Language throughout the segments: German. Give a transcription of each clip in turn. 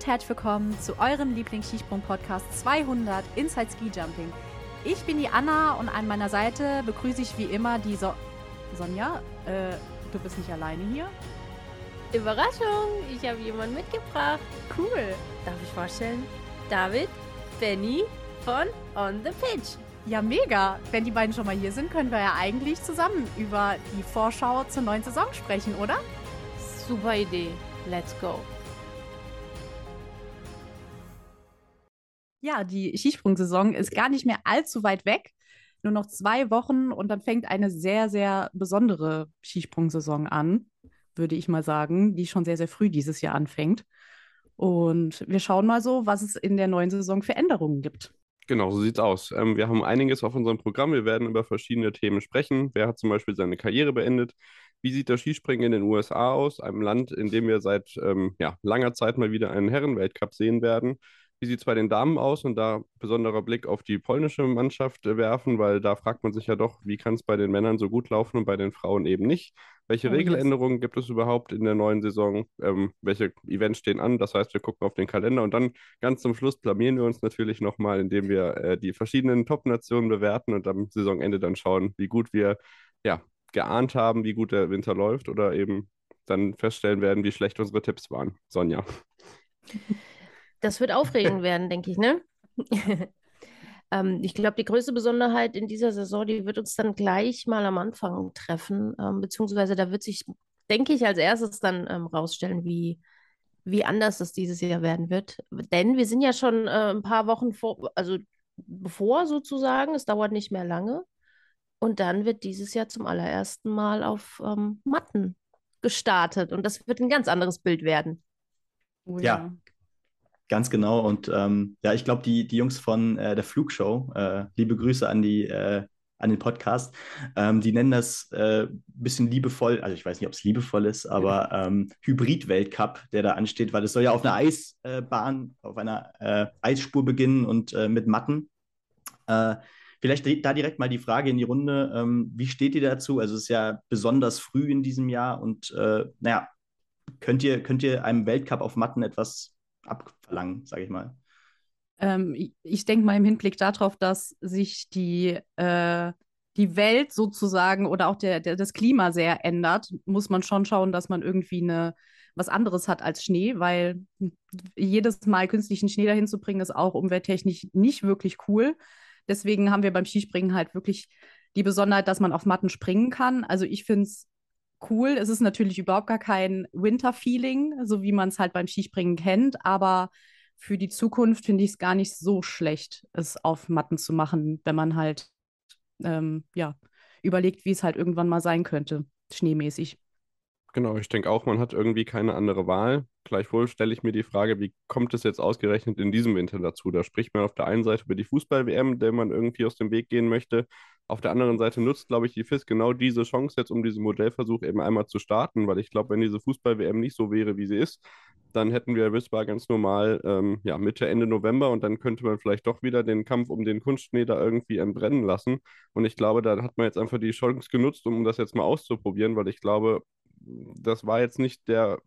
und herzlich willkommen zu eurem Lieblings-Skisprung-Podcast 200 Inside Ski Jumping. Ich bin die Anna und an meiner Seite begrüße ich wie immer die so Sonja. Äh, du bist nicht alleine hier? Überraschung, ich habe jemanden mitgebracht. Cool. Darf ich vorstellen? David, Benny von On the Pitch. Ja, mega. Wenn die beiden schon mal hier sind, können wir ja eigentlich zusammen über die Vorschau zur neuen Saison sprechen, oder? Super Idee. Let's go. Ja, die Skisprungsaison ist gar nicht mehr allzu weit weg. Nur noch zwei Wochen und dann fängt eine sehr, sehr besondere Skisprungsaison an, würde ich mal sagen, die schon sehr, sehr früh dieses Jahr anfängt. Und wir schauen mal so, was es in der neuen Saison für Änderungen gibt. Genau, so sieht's aus. Ähm, wir haben einiges auf unserem Programm. Wir werden über verschiedene Themen sprechen. Wer hat zum Beispiel seine Karriere beendet? Wie sieht das Skispringen in den USA aus? Einem Land, in dem wir seit ähm, ja, langer Zeit mal wieder einen Herrenweltcup sehen werden. Wie sieht es bei den Damen aus? Und da besonderer Blick auf die polnische Mannschaft äh, werfen, weil da fragt man sich ja doch, wie kann es bei den Männern so gut laufen und bei den Frauen eben nicht? Welche oh, Regeländerungen yes. gibt es überhaupt in der neuen Saison? Ähm, welche Events stehen an? Das heißt, wir gucken auf den Kalender und dann ganz zum Schluss blamieren wir uns natürlich nochmal, indem wir äh, die verschiedenen Top-Nationen bewerten und am Saisonende dann schauen, wie gut wir ja, geahnt haben, wie gut der Winter läuft oder eben dann feststellen werden, wie schlecht unsere Tipps waren. Sonja. Das wird aufregend werden, denke ich, ne? ähm, ich glaube, die größte Besonderheit in dieser Saison, die wird uns dann gleich mal am Anfang treffen, ähm, beziehungsweise da wird sich, denke ich, als erstes dann ähm, rausstellen, wie, wie anders das dieses Jahr werden wird. Denn wir sind ja schon äh, ein paar Wochen vor, also bevor sozusagen, es dauert nicht mehr lange. Und dann wird dieses Jahr zum allerersten Mal auf ähm, Matten gestartet. Und das wird ein ganz anderes Bild werden. Oh, ja. ja. Ganz genau. Und ähm, ja, ich glaube, die, die Jungs von äh, der Flugshow, äh, liebe Grüße an die äh, an den Podcast, ähm, die nennen das ein äh, bisschen liebevoll, also ich weiß nicht, ob es liebevoll ist, aber ähm, Hybrid-Weltcup, der da ansteht, weil es soll ja auf einer Eisbahn, auf einer äh, Eisspur beginnen und äh, mit Matten. Vielleicht da direkt mal die Frage in die Runde. Ähm, wie steht ihr dazu? Also es ist ja besonders früh in diesem Jahr und äh, naja, könnt ihr, könnt ihr einem Weltcup auf Matten etwas abverlangen, sage ich mal. Ähm, ich, denke mal im Hinblick darauf, dass sich die, äh, die Welt sozusagen oder auch der, der, das Klima sehr ändert, muss man schon schauen, dass man irgendwie eine, was anderes hat als Schnee, weil jedes Mal künstlichen Schnee dahin zu bringen, ist auch umwelttechnisch nicht wirklich cool. Deswegen haben wir beim Skispringen halt wirklich die Besonderheit, dass man auf Matten springen kann. Also ich finde es cool. Es ist natürlich überhaupt gar kein Winter-Feeling, so wie man es halt beim Skispringen kennt, aber für die Zukunft finde ich es gar nicht so schlecht, es auf Matten zu machen, wenn man halt ähm, ja, überlegt, wie es halt irgendwann mal sein könnte, schneemäßig. Genau, ich denke auch, man hat irgendwie keine andere Wahl. Gleichwohl stelle ich mir die Frage, wie kommt es jetzt ausgerechnet in diesem Winter dazu? Da spricht man auf der einen Seite über die Fußball-WM, der man irgendwie aus dem Weg gehen möchte. Auf der anderen Seite nutzt, glaube ich, die FIS genau diese Chance jetzt, um diesen Modellversuch eben einmal zu starten, weil ich glaube, wenn diese Fußball-WM nicht so wäre, wie sie ist, dann hätten wir Wismar ganz normal ähm, ja, Mitte, Ende November und dann könnte man vielleicht doch wieder den Kampf um den Kunstschnee da irgendwie entbrennen lassen. Und ich glaube, da hat man jetzt einfach die Chance genutzt, um das jetzt mal auszuprobieren, weil ich glaube, das war jetzt nicht der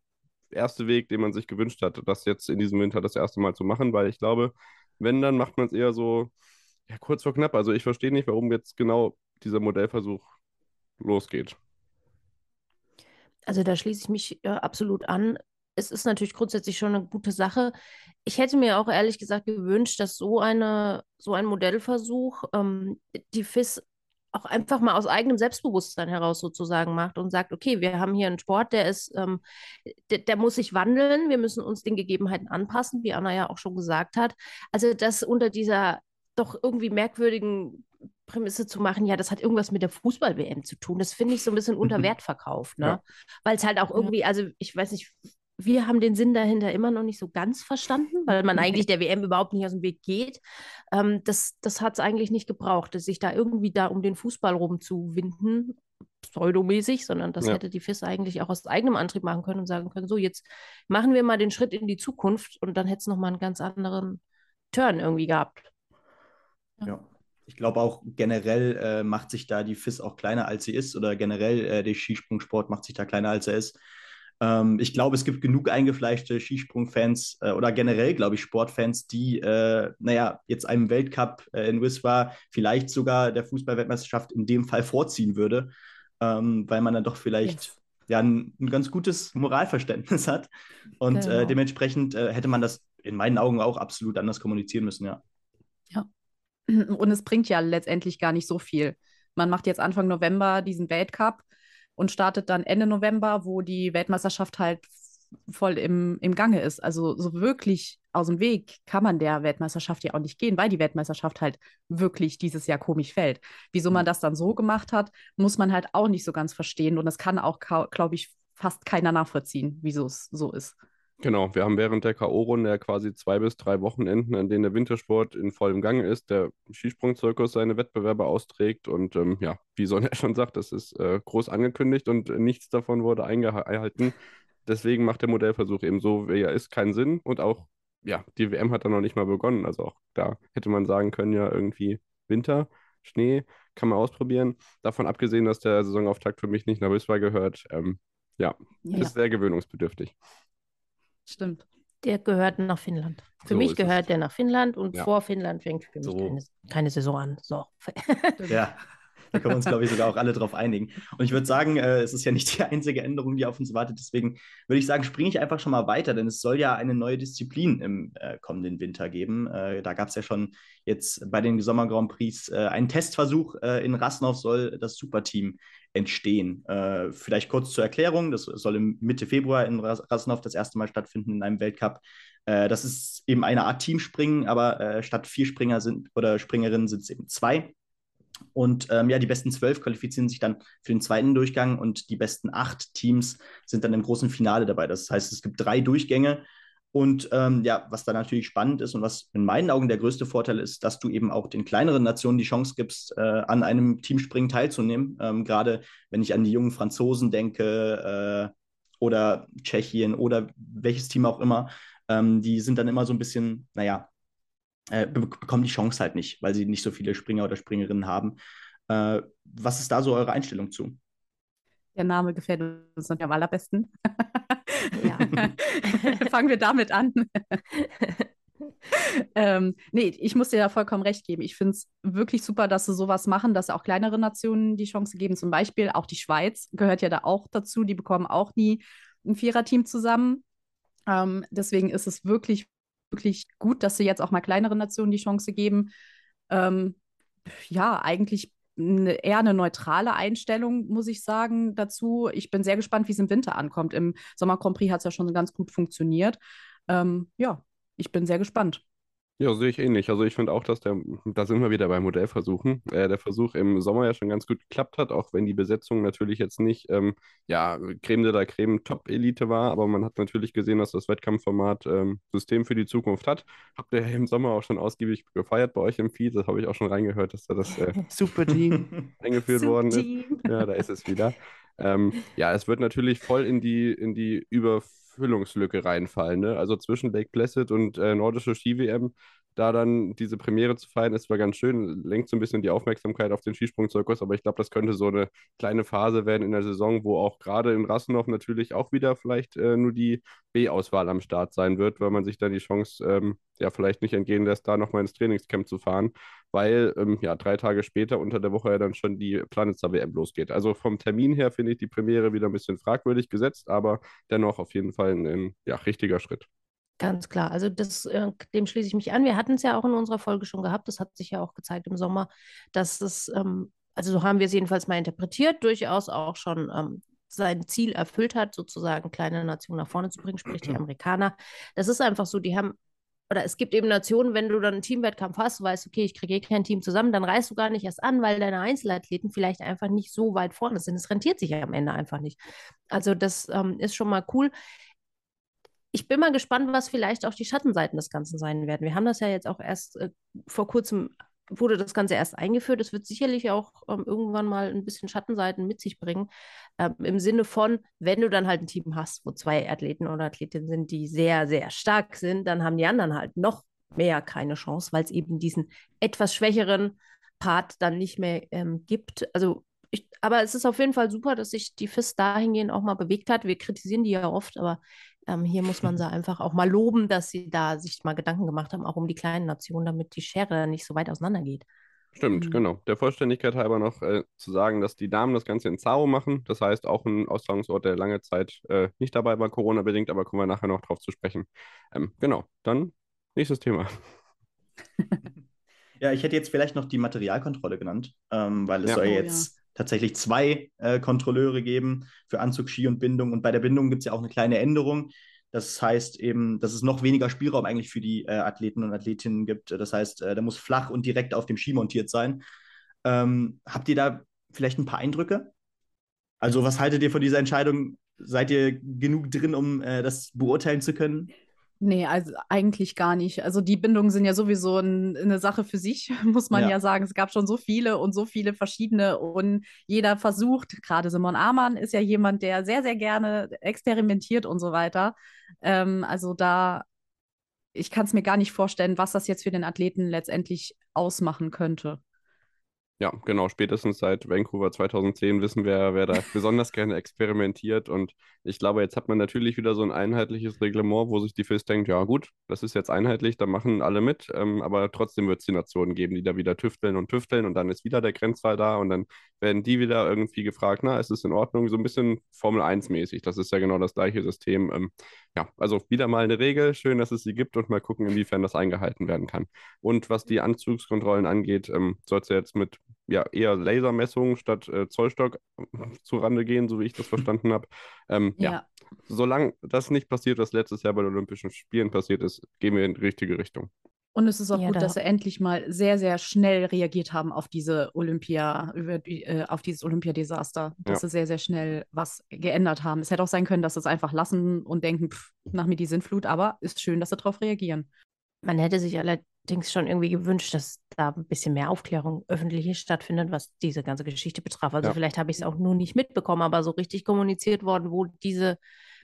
erste Weg, den man sich gewünscht hat, das jetzt in diesem Winter das erste Mal zu machen, weil ich glaube, wenn, dann macht man es eher so ja, kurz vor knapp. Also ich verstehe nicht, warum jetzt genau dieser Modellversuch losgeht. Also da schließe ich mich äh, absolut an. Es ist natürlich grundsätzlich schon eine gute Sache. Ich hätte mir auch ehrlich gesagt gewünscht, dass so eine, so ein Modellversuch ähm, die FIS auch einfach mal aus eigenem Selbstbewusstsein heraus sozusagen macht und sagt, okay, wir haben hier einen Sport, der ist, ähm, der, der, muss sich wandeln, wir müssen uns den Gegebenheiten anpassen, wie Anna ja auch schon gesagt hat. Also das unter dieser doch irgendwie merkwürdigen Prämisse zu machen, ja, das hat irgendwas mit der Fußball-WM zu tun. Das finde ich so ein bisschen unter Wert verkauft, ne? Ja. Weil es halt auch irgendwie, also ich weiß nicht, wir haben den Sinn dahinter immer noch nicht so ganz verstanden, weil man eigentlich der WM überhaupt nicht aus dem Weg geht. Ähm, das das hat es eigentlich nicht gebraucht, sich da irgendwie da um den Fußball rumzuwinden, pseudomäßig, sondern das ja. hätte die FIS eigentlich auch aus eigenem Antrieb machen können und sagen können, so jetzt machen wir mal den Schritt in die Zukunft und dann hätte es nochmal einen ganz anderen Turn irgendwie gehabt. Ja. Ich glaube auch generell äh, macht sich da die FIS auch kleiner, als sie ist, oder generell äh, der Skisprungsport macht sich da kleiner, als er ist. Ähm, ich glaube, es gibt genug eingefleischte Skisprungfans äh, oder generell, glaube ich, Sportfans, die, äh, naja, jetzt einem Weltcup äh, in Wiswa vielleicht sogar der Fußballweltmeisterschaft in dem Fall vorziehen würde, ähm, weil man dann doch vielleicht yes. ja ein, ein, ganz gutes Moralverständnis hat. Und äh, genau. dementsprechend äh, hätte man das in meinen Augen auch absolut anders kommunizieren müssen, ja. Ja. Und es bringt ja letztendlich gar nicht so viel. Man macht jetzt Anfang November diesen Weltcup und startet dann Ende November, wo die Weltmeisterschaft halt voll im, im Gange ist. Also so wirklich aus dem Weg kann man der Weltmeisterschaft ja auch nicht gehen, weil die Weltmeisterschaft halt wirklich dieses Jahr komisch fällt. Wieso man mhm. das dann so gemacht hat, muss man halt auch nicht so ganz verstehen. Und das kann auch, glaube ich, fast keiner nachvollziehen, wieso es so ist. Genau, wir haben während der K.O.-Runde ja quasi zwei bis drei Wochenenden, an denen der Wintersport in vollem Gange ist, der Skisprungzirkus seine Wettbewerbe austrägt und ja, wie Sonja schon sagt, das ist äh, groß angekündigt und nichts davon wurde eingehalten. Deswegen macht der Modellversuch eben so, wie er ist, keinen Sinn und auch, ja, die WM hat dann noch nicht mal begonnen, also auch da hätte man sagen können, ja, irgendwie Winter, Schnee, kann man ausprobieren. Davon abgesehen, dass der Saisonauftakt für mich nicht nach Wiswa gehört, ähm, ja, ja, ist sehr gewöhnungsbedürftig. Stimmt. Der gehört nach Finnland. Für so mich gehört es. der nach Finnland und ja. vor Finnland fängt für mich so. keine, keine Saison an. So. ja. Da können wir uns, glaube ich, sogar auch alle drauf einigen. Und ich würde sagen, äh, es ist ja nicht die einzige Änderung, die auf uns wartet. Deswegen würde ich sagen, springe ich einfach schon mal weiter, denn es soll ja eine neue Disziplin im äh, kommenden Winter geben. Äh, da gab es ja schon jetzt bei den Sommer Grand Prix äh, einen Testversuch. Äh, in Rasnov soll das Superteam entstehen. Äh, vielleicht kurz zur Erklärung: Das soll im Mitte Februar in Rasnov das erste Mal stattfinden in einem Weltcup. das ist eben eine Art Teamspringen, aber statt vier Springer sind oder Springerinnen sind es eben zwei. Und ähm, ja, die besten zwölf qualifizieren sich dann für den zweiten Durchgang und die besten acht Teams sind dann im großen Finale dabei. Das heißt, es gibt drei Durchgänge. Und ähm, ja, was da natürlich spannend ist und was in meinen Augen der größte Vorteil ist, dass du eben auch den kleineren Nationen die Chance gibst, äh, an einem Teamspringen teilzunehmen. Ähm, Gerade wenn ich an die jungen Franzosen denke äh, oder Tschechien oder welches Team auch immer, ähm, die sind dann immer so ein bisschen, naja, äh, bekommen die Chance halt nicht, weil sie nicht so viele Springer oder Springerinnen haben. Äh, was ist da so eure Einstellung zu? Der Name gefällt uns am allerbesten. Ja. Fangen wir damit an. ähm, nee, ich muss dir da vollkommen recht geben. Ich finde es wirklich super, dass sie sowas machen, dass auch kleinere Nationen die Chance geben. Zum Beispiel auch die Schweiz gehört ja da auch dazu. Die bekommen auch nie ein Viererteam zusammen. Ähm, deswegen ist es wirklich, wirklich gut, dass sie jetzt auch mal kleineren Nationen die Chance geben. Ähm, ja, eigentlich eher eine neutrale Einstellung, muss ich sagen, dazu. Ich bin sehr gespannt, wie es im Winter ankommt. Im Sommer Prix hat es ja schon ganz gut funktioniert. Ähm, ja, ich bin sehr gespannt. Ja, sehe ich ähnlich. Also ich finde auch, dass der, da sind wir wieder bei Modellversuchen, äh, der Versuch im Sommer ja schon ganz gut geklappt hat, auch wenn die Besetzung natürlich jetzt nicht, ähm, ja, Creme de la Creme Top-Elite war, aber man hat natürlich gesehen, dass das Wettkampfformat ähm, System für die Zukunft hat. Habt ihr im Sommer auch schon ausgiebig gefeiert bei euch im Feed, das habe ich auch schon reingehört, dass da das äh, Super Team eingeführt Super worden ist. Ja, da ist es wieder. Ähm, ja, es wird natürlich voll in die, in die Überführung Füllungslücke reinfallen. Ne? Also zwischen Lake Placid und äh, nordische Ski-WM, da dann diese Premiere zu feiern, ist zwar ganz schön, lenkt so ein bisschen die Aufmerksamkeit auf den Skisprungzirkus, aber ich glaube, das könnte so eine kleine Phase werden in der Saison, wo auch gerade in Rassenhof natürlich auch wieder vielleicht äh, nur die B-Auswahl am Start sein wird, weil man sich dann die Chance ähm, ja vielleicht nicht entgehen lässt, da nochmal ins Trainingscamp zu fahren weil ähm, ja drei Tage später unter der Woche ja dann schon die Planetstar WM losgeht. Also vom Termin her finde ich die Premiere wieder ein bisschen fragwürdig gesetzt, aber dennoch auf jeden Fall ein, ein ja, richtiger Schritt. Ganz klar, also das, äh, dem schließe ich mich an. Wir hatten es ja auch in unserer Folge schon gehabt, das hat sich ja auch gezeigt im Sommer, dass es, ähm, also so haben wir es jedenfalls mal interpretiert, durchaus auch schon ähm, sein Ziel erfüllt hat, sozusagen kleine Nationen nach vorne zu bringen, sprich die Amerikaner. Das ist einfach so, die haben oder es gibt eben Nationen, wenn du dann einen Teamwettkampf hast, du weißt, okay, ich kriege eh kein Team zusammen, dann reist du gar nicht erst an, weil deine Einzelathleten vielleicht einfach nicht so weit vorne sind. Es rentiert sich ja am Ende einfach nicht. Also das ähm, ist schon mal cool. Ich bin mal gespannt, was vielleicht auch die Schattenseiten des Ganzen sein werden. Wir haben das ja jetzt auch erst äh, vor kurzem wurde das Ganze erst eingeführt. Es wird sicherlich auch ähm, irgendwann mal ein bisschen Schattenseiten mit sich bringen. Ähm, Im Sinne von, wenn du dann halt ein Team hast, wo zwei Athleten oder Athletinnen sind, die sehr, sehr stark sind, dann haben die anderen halt noch mehr keine Chance, weil es eben diesen etwas schwächeren Part dann nicht mehr ähm, gibt. Also ich, aber es ist auf jeden Fall super, dass sich die FIS dahingehend auch mal bewegt hat. Wir kritisieren die ja oft, aber ähm, hier muss man sie einfach auch mal loben, dass sie da sich mal Gedanken gemacht haben, auch um die kleinen Nationen, damit die Schere nicht so weit auseinandergeht. Stimmt, mhm. genau. Der Vollständigkeit halber noch äh, zu sagen, dass die Damen das Ganze in Zao machen. Das heißt, auch ein Austragungsort, der lange Zeit äh, nicht dabei war, Corona-bedingt, aber kommen wir nachher noch drauf zu sprechen. Ähm, genau, dann nächstes Thema. ja, ich hätte jetzt vielleicht noch die Materialkontrolle genannt, ähm, weil es ja. soll oh, jetzt ja. Tatsächlich zwei äh, Kontrolleure geben für Anzug, Ski und Bindung. Und bei der Bindung gibt es ja auch eine kleine Änderung. Das heißt eben, dass es noch weniger Spielraum eigentlich für die äh, Athleten und Athletinnen gibt. Das heißt, äh, der muss flach und direkt auf dem Ski montiert sein. Ähm, habt ihr da vielleicht ein paar Eindrücke? Also, was haltet ihr von dieser Entscheidung? Seid ihr genug drin, um äh, das beurteilen zu können? Nee, also eigentlich gar nicht. Also die Bindungen sind ja sowieso ein, eine Sache für sich, muss man ja. ja. sagen. Es gab schon so viele und so viele verschiedene und jeder versucht, gerade Simon Amann ist ja jemand, der sehr, sehr gerne experimentiert und so weiter. Ähm, also da, ich kann es mir gar nicht vorstellen, was das jetzt für den Athleten letztendlich ausmachen könnte. Ja, genau. Spätestens seit Vancouver 2010 wissen wir, wer da besonders gerne experimentiert. Und ich glaube, jetzt hat man natürlich wieder so ein einheitliches Reglement, wo sich die FIS denkt, ja gut, das ist jetzt einheitlich, da machen alle mit. Ähm, aber trotzdem wird es die Nationen geben, die da wieder tüfteln und tüfteln. Und dann ist wieder der Grenzfall da. Und dann werden die wieder irgendwie gefragt, na, ist es in Ordnung? So ein bisschen Formel 1-mäßig. Das ist ja genau das gleiche System. Ähm, ja, also wieder mal eine Regel. Schön, dass es sie gibt und mal gucken, inwiefern das eingehalten werden kann. Und was die Anzugskontrollen angeht, ähm, soll es ja jetzt mit ja, eher Lasermessungen statt äh, Zollstock äh, zurande gehen, so wie ich das verstanden habe. Ähm, ja. ja. solange das nicht passiert, was letztes Jahr bei den Olympischen Spielen passiert ist, gehen wir in die richtige Richtung. Und es ist auch ja, gut, da. dass sie endlich mal sehr, sehr schnell reagiert haben auf diese Olympia, äh, auf dieses Olympiadesaster. Dass ja. sie sehr, sehr schnell was geändert haben. Es hätte auch sein können, dass sie es einfach lassen und denken, pff, nach mir die Sintflut, aber ist schön, dass sie darauf reagieren. Man hätte sich allerdings schon irgendwie gewünscht, dass da ein bisschen mehr Aufklärung öffentlich stattfindet, was diese ganze Geschichte betraf. Also ja. vielleicht habe ich es auch nur nicht mitbekommen, aber so richtig kommuniziert worden, wo diese,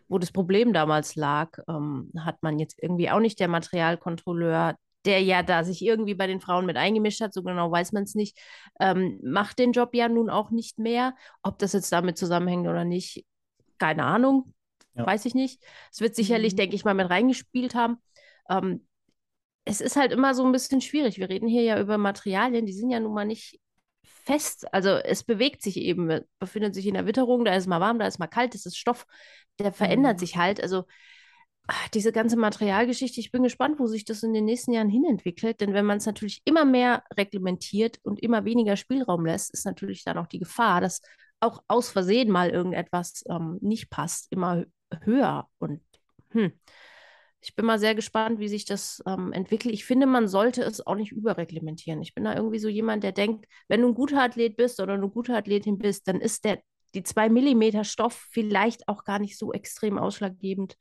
wo das Problem damals lag, ähm, hat man jetzt irgendwie auch nicht der Materialkontrolleur, der ja da sich irgendwie bei den Frauen mit eingemischt hat, so genau weiß man es nicht, ähm, macht den Job ja nun auch nicht mehr. Ob das jetzt damit zusammenhängt oder nicht, keine Ahnung, ja. weiß ich nicht. Es wird sicherlich, mhm. denke ich mal, mit reingespielt haben. Ähm, es ist halt immer so ein bisschen schwierig. Wir reden hier ja über Materialien, die sind ja nun mal nicht fest. Also es bewegt sich eben, befindet sich in der Witterung, da ist mal warm, da ist mal kalt, das ist Stoff, der verändert mhm. sich halt. Also ach, diese ganze Materialgeschichte, ich bin gespannt, wo sich das in den nächsten Jahren hinentwickelt. Denn wenn man es natürlich immer mehr reglementiert und immer weniger Spielraum lässt, ist natürlich dann auch die Gefahr, dass auch aus Versehen mal irgendetwas ähm, nicht passt, immer höher. Und hm, ich bin mal sehr gespannt, wie sich das ähm, entwickelt. Ich finde, man sollte es auch nicht überreglementieren. Ich bin da irgendwie so jemand, der denkt, wenn du ein guter Athlet bist oder eine gute Athletin bist, dann ist der, die zwei Millimeter Stoff vielleicht auch gar nicht so extrem ausschlaggebend,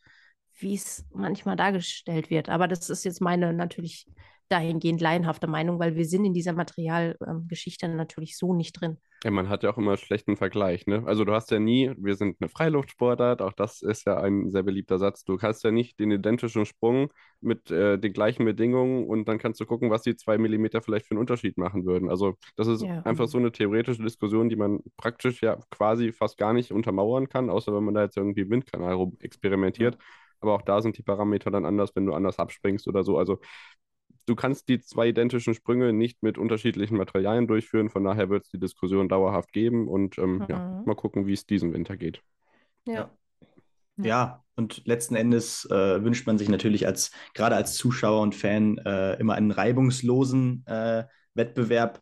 wie es manchmal dargestellt wird. Aber das ist jetzt meine natürlich dahingehend laienhafte Meinung, weil wir sind in dieser Materialgeschichte ähm, natürlich so nicht drin. Ja, man hat ja auch immer einen schlechten Vergleich, ne? Also du hast ja nie, wir sind eine Freiluftsportart, auch das ist ja ein sehr beliebter Satz. Du hast ja nicht den identischen Sprung mit äh, den gleichen Bedingungen und dann kannst du gucken, was die zwei Millimeter vielleicht für einen Unterschied machen würden. Also das ist ja. einfach so eine theoretische Diskussion, die man praktisch ja quasi fast gar nicht untermauern kann, außer wenn man da jetzt irgendwie Windkanal rum experimentiert. Ja. Aber auch da sind die Parameter dann anders, wenn du anders abspringst oder so. Also du kannst die zwei identischen Sprünge nicht mit unterschiedlichen Materialien durchführen. Von daher wird es die Diskussion dauerhaft geben und ähm, mhm. ja, mal gucken, wie es diesen Winter geht. Ja. Ja, und letzten Endes äh, wünscht man sich natürlich als gerade als Zuschauer und Fan äh, immer einen reibungslosen äh, Wettbewerb,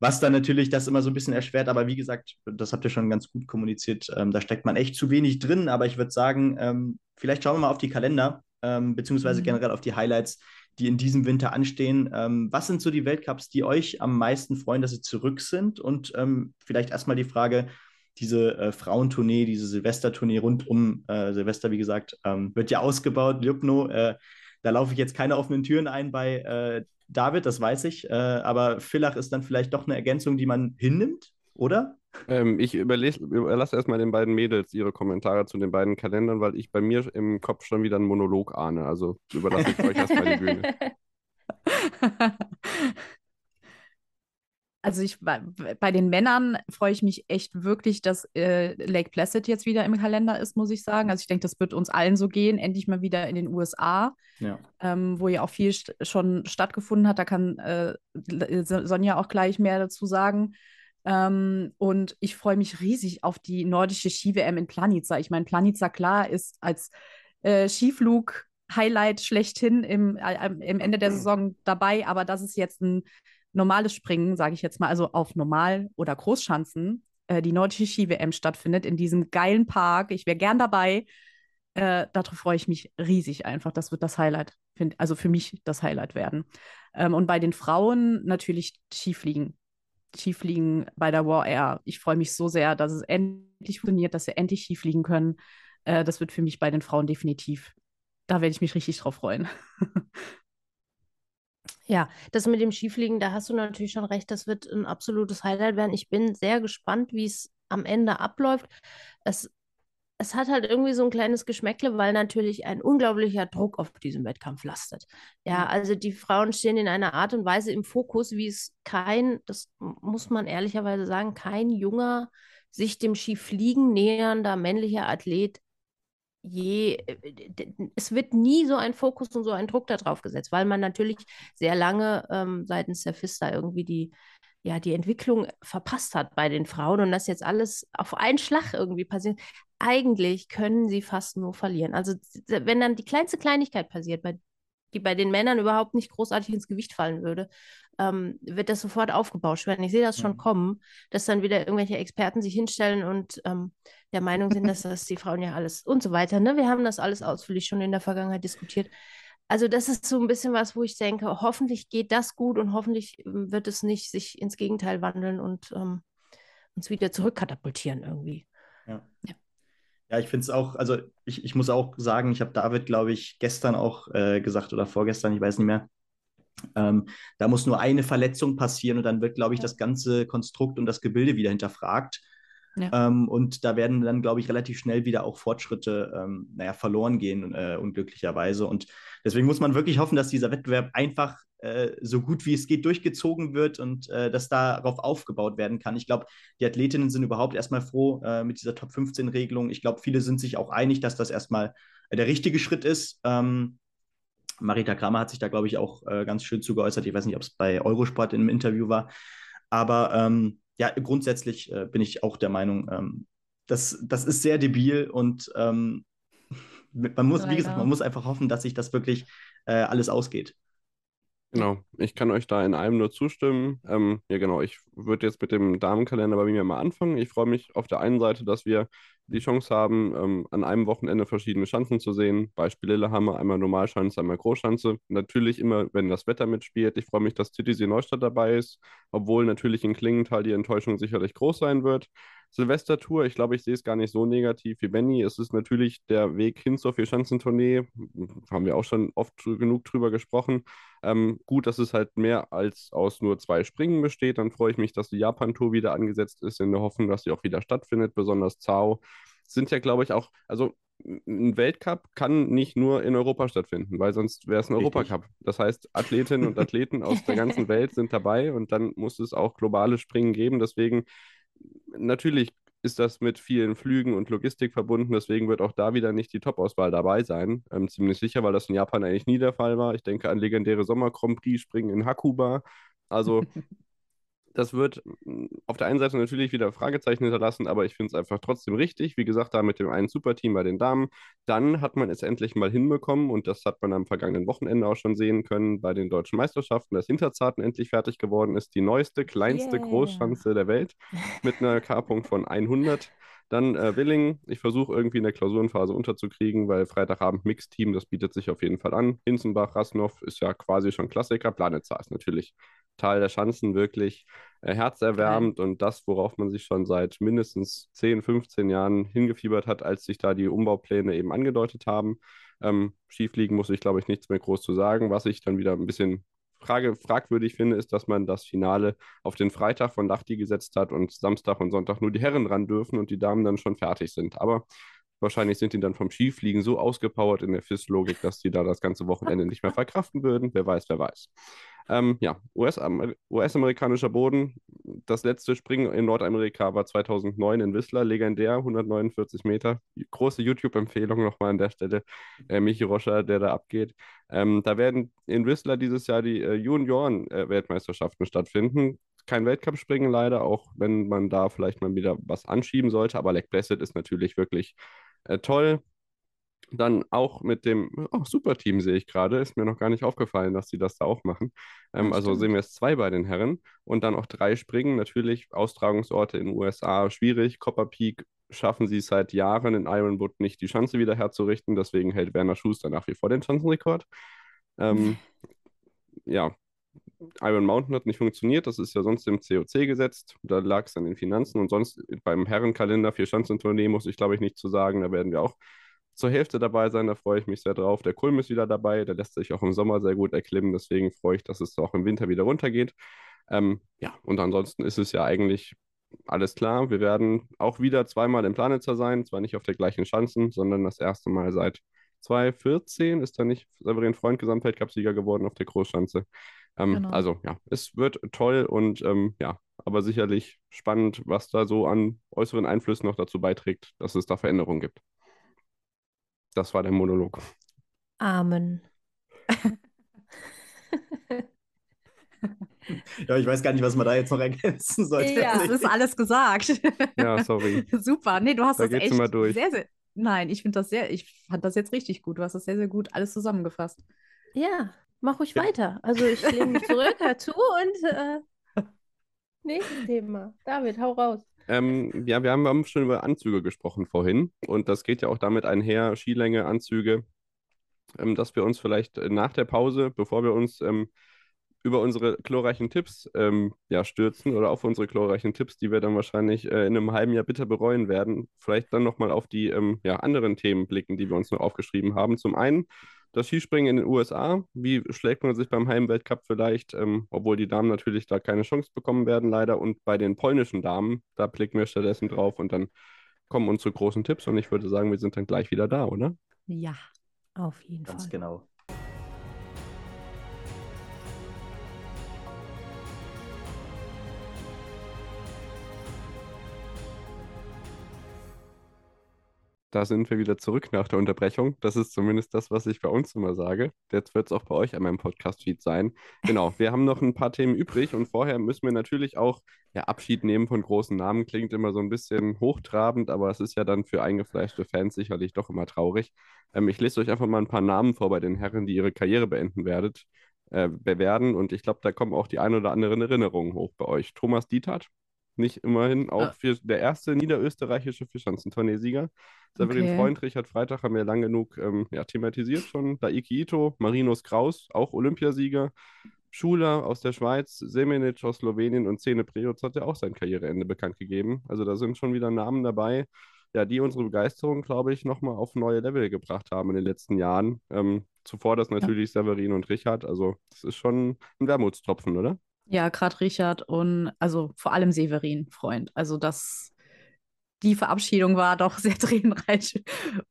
was dann natürlich das immer so ein bisschen erschwert. Aber wie gesagt, das habt ihr schon ganz gut kommuniziert. Ähm, da steckt man echt zu wenig drin. Aber ich würde sagen, ähm, vielleicht schauen wir mal auf die Kalender, ähm, beziehungsweise mhm. generell auf die Highlights die in diesem Winter anstehen. Ähm, was sind so die Weltcups, die euch am meisten freuen, dass sie zurück sind? Und ähm, vielleicht erstmal die Frage, diese äh, Frauentournee, diese Silvestertournee rund um äh, Silvester, wie gesagt, ähm, wird ja ausgebaut. Ljubno, äh, da laufe ich jetzt keine offenen Türen ein bei äh, David, das weiß ich. Äh, aber Villach ist dann vielleicht doch eine Ergänzung, die man hinnimmt, oder? Ähm, ich überlasse erstmal den beiden Mädels ihre Kommentare zu den beiden Kalendern, weil ich bei mir im Kopf schon wieder einen Monolog ahne. Also überlasse ich euch erstmal die Bühne. Also ich bei den Männern freue ich mich echt wirklich, dass äh, Lake Placid jetzt wieder im Kalender ist, muss ich sagen. Also ich denke, das wird uns allen so gehen, endlich mal wieder in den USA, ja. ähm, wo ja auch viel st schon stattgefunden hat. Da kann äh, Sonja auch gleich mehr dazu sagen. Ähm, und ich freue mich riesig auf die nordische Ski-WM in Planica. Ich meine, Planica, klar, ist als äh, Skiflug Highlight schlechthin im, äh, im Ende der Saison dabei, aber das ist jetzt ein normales Springen, sage ich jetzt mal, also auf Normal- oder Großschanzen, äh, die nordische Ski-WM stattfindet in diesem geilen Park. Ich wäre gern dabei. Äh, darauf freue ich mich riesig einfach. Das wird das Highlight, find, also für mich das Highlight werden. Ähm, und bei den Frauen natürlich Skifliegen. Skifliegen bei der War Air. Ich freue mich so sehr, dass es endlich funktioniert, dass wir endlich Skifliegen können. Äh, das wird für mich bei den Frauen definitiv. Da werde ich mich richtig drauf freuen. Ja, das mit dem Skifliegen, da hast du natürlich schon recht, das wird ein absolutes Highlight werden. Ich bin sehr gespannt, wie es am Ende abläuft. Es, es hat halt irgendwie so ein kleines Geschmäckle, weil natürlich ein unglaublicher Druck auf diesem Wettkampf lastet. Ja, mhm. also die Frauen stehen in einer Art und Weise im Fokus, wie es kein, das muss man ehrlicherweise sagen, kein junger, sich dem Skifliegen nähernder männlicher Athlet je, äh, es wird nie so ein Fokus und so ein Druck darauf gesetzt, weil man natürlich sehr lange ähm, seitens der FISTA irgendwie die, ja, die Entwicklung verpasst hat bei den Frauen und das jetzt alles auf einen Schlag irgendwie passiert. Eigentlich können sie fast nur verlieren. Also wenn dann die kleinste Kleinigkeit passiert, bei, die bei den Männern überhaupt nicht großartig ins Gewicht fallen würde, ähm, wird das sofort aufgebauscht werden. Ich sehe das schon mhm. kommen, dass dann wieder irgendwelche Experten sich hinstellen und ähm, der Meinung sind, dass das die Frauen ja alles und so weiter. Ne? Wir haben das alles ausführlich schon in der Vergangenheit diskutiert. Also das ist so ein bisschen was, wo ich denke, hoffentlich geht das gut und hoffentlich ähm, wird es nicht sich ins Gegenteil wandeln und ähm, uns wieder zurückkatapultieren irgendwie. Ja. ja. Ja, ich finde es auch, also ich, ich muss auch sagen, ich habe David, glaube ich, gestern auch äh, gesagt oder vorgestern, ich weiß nicht mehr, ähm, da muss nur eine Verletzung passieren und dann wird, glaube ich, das ganze Konstrukt und das Gebilde wieder hinterfragt. Ja. Ähm, und da werden dann, glaube ich, relativ schnell wieder auch Fortschritte, ähm, naja, verloren gehen, äh, unglücklicherweise. Und deswegen muss man wirklich hoffen, dass dieser Wettbewerb einfach äh, so gut wie es geht durchgezogen wird und äh, dass darauf aufgebaut werden kann. Ich glaube, die Athletinnen sind überhaupt erstmal froh äh, mit dieser Top 15-Regelung. Ich glaube, viele sind sich auch einig, dass das erstmal der richtige Schritt ist. Ähm, Marita Kramer hat sich da, glaube ich, auch äh, ganz schön zu geäußert. Ich weiß nicht, ob es bei Eurosport im Interview war. Aber ähm, ja, grundsätzlich äh, bin ich auch der Meinung, ähm, das, das ist sehr debil und ähm, man muss, Leider. wie gesagt, man muss einfach hoffen, dass sich das wirklich äh, alles ausgeht. Genau, ich kann euch da in allem nur zustimmen. Ähm, ja, genau, ich würde jetzt mit dem Damenkalender bei mir mal anfangen. Ich freue mich auf der einen Seite, dass wir die Chance haben, ähm, an einem Wochenende verschiedene Schanzen zu sehen. Beispiel Lillehammer, einmal Normalschanze, einmal Großschanze. Natürlich immer, wenn das Wetter mitspielt. Ich freue mich, dass Titisee Neustadt dabei ist, obwohl natürlich in Klingenthal die Enttäuschung sicherlich groß sein wird. Silvestertour, ich glaube, ich sehe es gar nicht so negativ wie Benny. Es ist natürlich der Weg hin zur Vierschanzentournee. Haben wir auch schon oft genug drüber gesprochen. Ähm, gut, dass es halt mehr als aus nur zwei Springen besteht. Dann freue ich mich, dass die Japan-Tour wieder angesetzt ist, in der Hoffnung, dass sie auch wieder stattfindet. Besonders Zao sind ja, glaube ich, auch, also ein Weltcup kann nicht nur in Europa stattfinden, weil sonst wäre es ein Richtig. Europacup. Das heißt, Athletinnen und Athleten aus der ganzen Welt sind dabei und dann muss es auch globale Springen geben. Deswegen natürlich ist das mit vielen Flügen und Logistik verbunden. Deswegen wird auch da wieder nicht die Top-Auswahl dabei sein. Ähm, ziemlich sicher, weil das in Japan eigentlich nie der Fall war. Ich denke an legendäre Sommer-Grand Prix-Springen in Hakuba. Also das wird mm, auf der einen Seite natürlich wieder Fragezeichen hinterlassen, aber ich finde es einfach trotzdem richtig. Wie gesagt, da mit dem einen Superteam bei den Damen. Dann hat man es endlich mal hinbekommen und das hat man am vergangenen Wochenende auch schon sehen können bei den deutschen Meisterschaften, dass Hinterzarten endlich fertig geworden ist. Die neueste, kleinste yeah. Großschanze der Welt mit einer K-Punkt von 100. Dann äh, Willing. Ich versuche irgendwie in der Klausurenphase unterzukriegen, weil Freitagabend Mixteam, das bietet sich auf jeden Fall an. Hinzenbach, Rasnov ist ja quasi schon Klassiker. Planitzer ist natürlich Tal der Schanzen wirklich äh, herzerwärmend und das, worauf man sich schon seit mindestens 10, 15 Jahren hingefiebert hat, als sich da die Umbaupläne eben angedeutet haben. Ähm, Schiefliegen muss ich, glaube ich, nichts mehr groß zu sagen. Was ich dann wieder ein bisschen Frage, fragwürdig finde, ist, dass man das Finale auf den Freitag von Lachti gesetzt hat und Samstag und Sonntag nur die Herren ran dürfen und die Damen dann schon fertig sind. Aber wahrscheinlich sind die dann vom Skifliegen so ausgepowert in der FIS-Logik, dass die da das ganze Wochenende nicht mehr verkraften würden. Wer weiß, wer weiß. Ähm, ja, US-amerikanischer Boden. Das letzte Springen in Nordamerika war 2009 in Whistler, legendär, 149 Meter. Große YouTube-Empfehlung nochmal an der Stelle. Äh, Michi Roscher, der da abgeht. Ähm, da werden in Whistler dieses Jahr die äh, Junioren-Weltmeisterschaften stattfinden. Kein Weltcup-Springen leider, auch wenn man da vielleicht mal wieder was anschieben sollte. Aber Lake Blessed ist natürlich wirklich äh, toll. Dann auch mit dem oh, Superteam sehe ich gerade, ist mir noch gar nicht aufgefallen, dass sie das da auch machen. Ähm, also sehen wir jetzt zwei bei den Herren und dann auch drei Springen. Natürlich Austragungsorte in den USA schwierig. Copper Peak schaffen sie seit Jahren in Ironwood nicht, die Schanze wieder herzurichten. Deswegen hält Werner Schuster nach wie vor den Schanzenrekord. Ähm, ja, Iron Mountain hat nicht funktioniert, das ist ja sonst im COC gesetzt. Da lag es an den Finanzen und sonst beim Herrenkalender vier Schanzentournee muss ich glaube ich nicht zu sagen. Da werden wir auch zur Hälfte dabei sein. Da freue ich mich sehr drauf. Der Kulm ist wieder dabei. Der lässt sich auch im Sommer sehr gut erklimmen. Deswegen freue ich, dass es auch im Winter wieder runtergeht. Ähm, ja, und ansonsten ist es ja eigentlich alles klar. Wir werden auch wieder zweimal im Planitzer sein. Zwar nicht auf der gleichen Schanzen, sondern das erste Mal seit 2014 ist da nicht Severin Freund Gesamtweltcupsieger geworden auf der Großschanze. Ähm, genau. Also ja, es wird toll und ähm, ja, aber sicherlich spannend, was da so an äußeren Einflüssen noch dazu beiträgt, dass es da Veränderungen gibt. Das war der Monolog. Amen. Ja, ich weiß gar nicht, was man da jetzt noch ergänzen sollte. Ja, das ist alles gesagt. Ja, sorry. Super. Nee, du hast da das echt immer durch. sehr, sehr. Nein, ich finde das sehr, ich fand das jetzt richtig gut. Du hast das sehr, sehr gut alles zusammengefasst. Ja, mach ruhig ja. weiter. Also ich lehne mich zurück, hör zu und äh, nächstes Thema. David, hau raus. Ähm, ja, wir haben, schon über Anzüge gesprochen vorhin und das geht ja auch damit einher, Skilänge, Anzüge, ähm, dass wir uns vielleicht nach der Pause, bevor wir uns ähm, über unsere chlorreichen Tipps ähm, ja, stürzen oder auf unsere chlorreichen Tipps, die wir dann wahrscheinlich äh, in einem halben Jahr bitter bereuen werden, vielleicht dann nochmal auf die ähm, ja, anderen Themen blicken, die wir uns noch aufgeschrieben haben. Zum einen das Skispringen in den USA, wie schlägt man sich beim Heimweltcup vielleicht, ähm, obwohl die Damen natürlich da keine Chance bekommen werden, leider. Und bei den polnischen Damen, da blicken wir stattdessen drauf und dann kommen unsere großen Tipps. Und ich würde sagen, wir sind dann gleich wieder da, oder? Ja, auf jeden Ganz Fall. Ganz genau. Da sind wir wieder zurück nach der Unterbrechung. Das ist zumindest das, was ich bei uns immer sage. Jetzt wird es auch bei euch an meinem Podcast-Feed sein. Genau, wir haben noch ein paar Themen übrig und vorher müssen wir natürlich auch ja, Abschied nehmen von großen Namen. Klingt immer so ein bisschen hochtrabend, aber es ist ja dann für eingefleischte Fans sicherlich doch immer traurig. Ähm, ich lese euch einfach mal ein paar Namen vor bei den Herren, die ihre Karriere beenden werdet, äh, werden. Und ich glaube, da kommen auch die ein oder anderen Erinnerungen hoch bei euch. Thomas Dietert, nicht immerhin auch für der erste niederösterreichische Vierschanzentourneesieger. Severin okay. Freund, Richard Freitag haben wir lang genug ähm, ja, thematisiert schon. Daiki Ito, Marinos Kraus, auch Olympiasieger. Schuler aus der Schweiz, Semenic aus Slowenien und Zene Prejoc hat ja auch sein Karriereende bekannt gegeben. Also da sind schon wieder Namen dabei, ja, die unsere Begeisterung, glaube ich, nochmal auf neue Level gebracht haben in den letzten Jahren. Ähm, zuvor das natürlich ja. Severin und Richard. Also das ist schon ein Wermutstropfen, oder? Ja, gerade Richard und also vor allem Severin, Freund. Also das, die Verabschiedung war doch sehr tränenreich,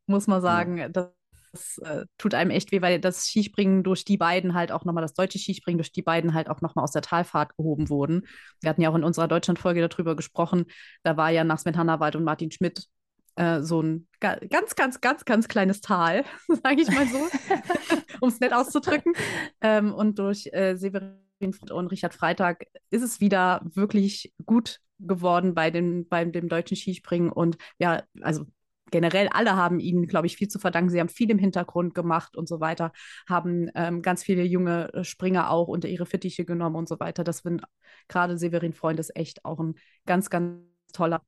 muss man sagen. Ja. Das, das äh, tut einem echt weh, weil das Skispringen durch die beiden halt auch nochmal, das deutsche Skispringen durch die beiden halt auch nochmal aus der Talfahrt gehoben wurden. Wir hatten ja auch in unserer Deutschlandfolge darüber gesprochen. Da war ja nach Sven Hannawald und Martin Schmidt äh, so ein ganz, ganz, ganz, ganz kleines Tal, sage ich mal so, um es nett auszudrücken. Ähm, und durch äh, Severin und Richard Freitag ist es wieder wirklich gut geworden bei, den, bei dem deutschen Skispringen. Und ja, also generell alle haben ihnen, glaube ich, viel zu verdanken. Sie haben viel im Hintergrund gemacht und so weiter, haben ähm, ganz viele junge äh, Springer auch unter ihre Fittiche genommen und so weiter. Das sind gerade Severin Freund ist echt auch ein ganz, ganz toller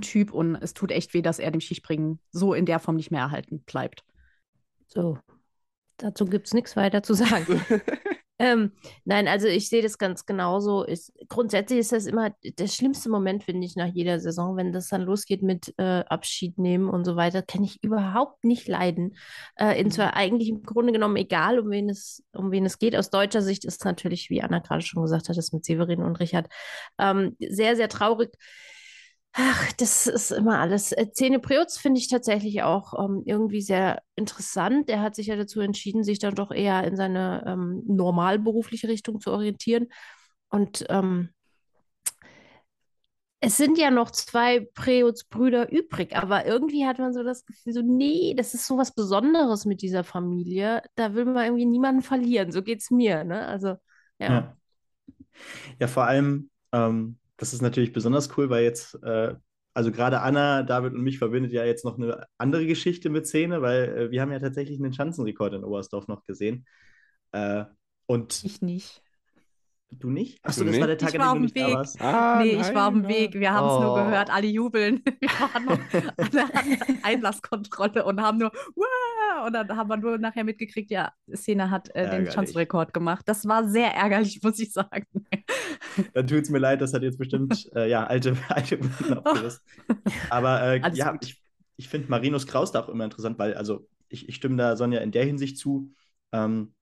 Typ und es tut echt weh, dass er dem Skispringen so in der Form nicht mehr erhalten bleibt. So, dazu gibt es nichts weiter zu sagen. Ähm, nein, also ich sehe das ganz genauso. Ist, grundsätzlich ist das immer der schlimmste Moment, finde ich, nach jeder Saison, wenn das dann losgeht mit äh, Abschied nehmen und so weiter, kann ich überhaupt nicht leiden. Äh, in zwar mhm. eigentlich im Grunde genommen egal, um wen es, um wen es geht. Aus deutscher Sicht ist natürlich, wie Anna gerade schon gesagt hat, das mit Severin und Richard ähm, sehr, sehr traurig. Ach, das ist immer alles. Äh, Zähne Preutz finde ich tatsächlich auch ähm, irgendwie sehr interessant. Er hat sich ja dazu entschieden, sich dann doch eher in seine ähm, normalberufliche Richtung zu orientieren. Und ähm, es sind ja noch zwei Preutz-Brüder übrig, aber irgendwie hat man so das Gefühl, so, nee, das ist so was Besonderes mit dieser Familie. Da will man irgendwie niemanden verlieren. So geht es mir, ne? Also, ja. Ja, ja vor allem, ähm, das ist natürlich besonders cool, weil jetzt, äh, also gerade Anna, David und mich verbindet ja jetzt noch eine andere Geschichte mit Szene, weil äh, wir haben ja tatsächlich einen Schanzenrekord in Oberstdorf noch gesehen. Äh, und Ich nicht. Du nicht? Achso, Du das war nicht? der Tag, Ich an war dem du auf dem nicht da Weg. warst. Ah, nee, ich war auf dem nein, Weg. Wir haben es nur Oh. gehört, alle jubeln. Wir waren an der Einlasskontrolle und haben nur Wah! und dann haben wir nur nachher mitgekriegt, ja, Szene hat äh, den. Schanzenrekord gemacht. Das war sehr ärgerlich, muss ich sagen. Dann tut es mir leid, das hat jetzt bestimmt äh, ja, alte, alte Wunden abgerissen. Aber äh, ja, gut. ich, ich finde Marinus Kraus da auch immer interessant, weil, also ich, ich stimme da Sonja in der Hinsicht zu. Ähm,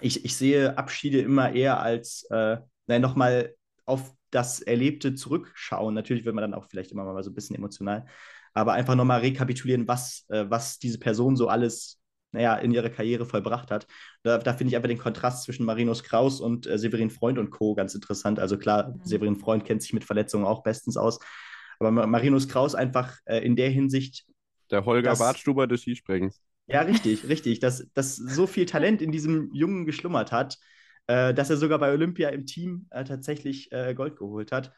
ich, ich sehe Abschiede immer eher als, äh, nein, nochmal auf das Erlebte zurückschauen. Natürlich wird man dann auch vielleicht immer mal so ein bisschen emotional, aber einfach nochmal rekapitulieren, was, äh, was diese Person so alles, naja, in ihrer Karriere vollbracht hat. Da, da finde ich einfach den Kontrast zwischen Marinus Kraus und äh, Severin Freund und Co. ganz interessant. Also klar, Mhm. Severin Freund kennt sich mit Verletzungen auch bestens aus. Aber Ma- Marinus Kraus einfach äh, in der Hinsicht, Der Holger Bartstuber des Skisprings. Ja, richtig, richtig, dass, dass so viel Talent in diesem Jungen geschlummert hat, äh, dass er sogar bei Olympia im Team äh, tatsächlich äh, Gold geholt hat.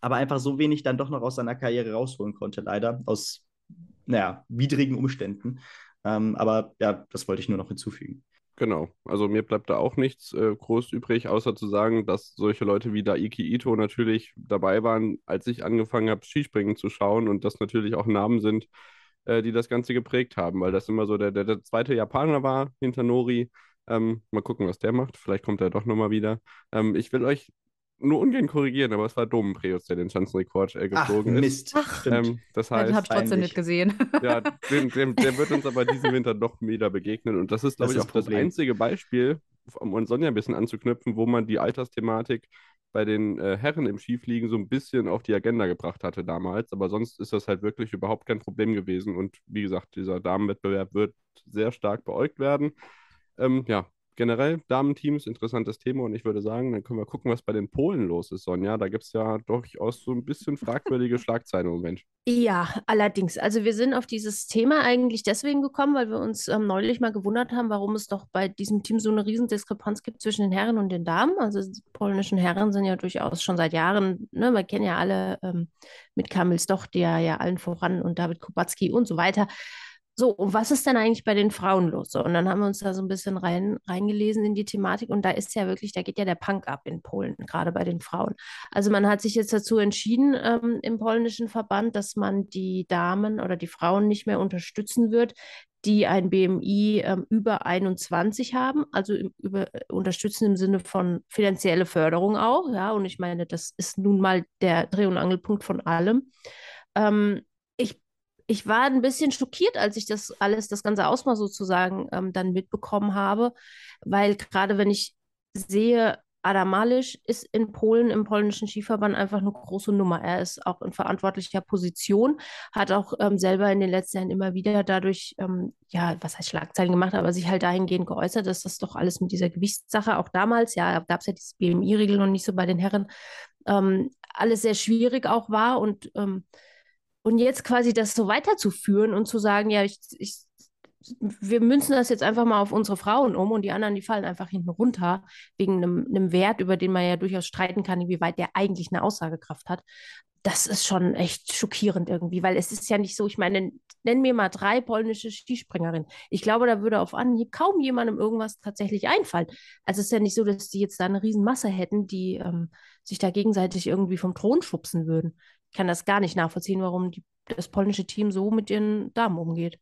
Aber einfach so wenig dann doch noch aus seiner Karriere rausholen konnte, leider, aus, naja, widrigen Umständen. Ähm, aber ja, das wollte ich nur noch hinzufügen. Genau, also mir bleibt da auch nichts äh, groß übrig, außer zu sagen, dass solche Leute wie Daiki Ito natürlich dabei waren, als ich angefangen habe, Skispringen zu schauen und das natürlich auch Namen sind, äh, die das Ganze geprägt haben, weil das immer so der, der, der zweite Japaner war hinter Nori. Ähm, mal gucken, was der macht. Vielleicht kommt er doch nochmal wieder. Ähm, ich will euch nur ungern korrigieren, aber es war Dom Preus, der den Schanzenrekord äh, Ach, geflogen ist. Mist. Ach, Stimmt. Ähm, das Den habe heißt, ich trotzdem nicht gesehen. ja, dem, dem, der wird uns aber diesen Winter doch wieder begegnen. Und das ist, glaube Das ich, ist auch das Problem. einzige Beispiel, um Sonja ein bisschen anzuknüpfen, wo man die Altersthematik bei den äh, Herren im Skifliegen so ein bisschen auf die Agenda gebracht hatte damals. Aber sonst ist das halt wirklich überhaupt kein Problem gewesen. Und wie gesagt, dieser Damenwettbewerb wird sehr stark beäugt werden. Ähm, ja, generell Damenteams, interessantes Thema. Und ich würde sagen, dann können wir gucken, was bei den Polen los ist, Sonja. Da gibt es ja durchaus so ein bisschen fragwürdige Schlagzeilen im Moment. Ja, allerdings. Also wir sind auf dieses Thema eigentlich deswegen gekommen, weil wir uns ähm, neulich mal gewundert haben, warum es doch bei diesem Team so eine Riesendiskrepanz gibt zwischen den Herren und den Damen. Also die polnischen Herren sind ja durchaus schon seit Jahren, ne, wir kennen ja alle ähm, mit Kamil Stoch, der ja allen voran und David Kubacki und so weiter. So, und was ist denn eigentlich bei den Frauen los? So, und dann haben wir uns da so ein bisschen rein, reingelesen in die Thematik und da ist ja wirklich, da geht ja der Punk ab in Polen, gerade bei den Frauen. Also man hat sich jetzt dazu entschieden ähm, im polnischen Verband, dass man die Damen oder die Frauen nicht mehr unterstützen wird, die ein BMI ähm, über 21 haben, also im, über, unterstützen im Sinne von finanzielle Förderung auch, ja, und ich meine, das ist nun mal der Dreh- und Angelpunkt von allem. Ähm, ich war ein bisschen schockiert, als ich das alles, das ganze Ausmaß sozusagen ähm, dann mitbekommen habe, weil gerade wenn ich sehe, Adam Malisch ist in Polen im polnischen Skiverband einfach eine große Nummer. Er ist auch in verantwortlicher Position, hat auch ähm, selber in den letzten Jahren immer wieder dadurch, ähm, ja, was heißt Schlagzeilen gemacht, aber sich halt dahingehend geäußert, dass das doch alles mit dieser Gewichtssache, auch damals, ja, gab es ja dieses BMI-Regel noch nicht so bei den Herren, ähm, alles sehr schwierig auch war und ähm, und jetzt quasi das so weiterzuführen und zu sagen, ja, ich, ich, wir münzen das jetzt einfach mal auf unsere Frauen um und die anderen, die fallen einfach hinten runter, wegen einem, einem Wert, über den man ja durchaus streiten kann, inwieweit der eigentlich eine Aussagekraft hat. Das ist schon echt schockierend irgendwie, weil es ist ja nicht so, ich meine, nenn mir mal drei polnische Skispringerinnen. Ich glaube, da würde auf Anhieb kaum jemandem irgendwas tatsächlich einfallen. Also es ist ja nicht so, dass die jetzt da eine Riesenmasse hätten, die ähm, sich da gegenseitig irgendwie vom Thron schubsen würden. Kann das gar nicht nachvollziehen, warum die, das polnische Team so mit ihren Damen umgeht.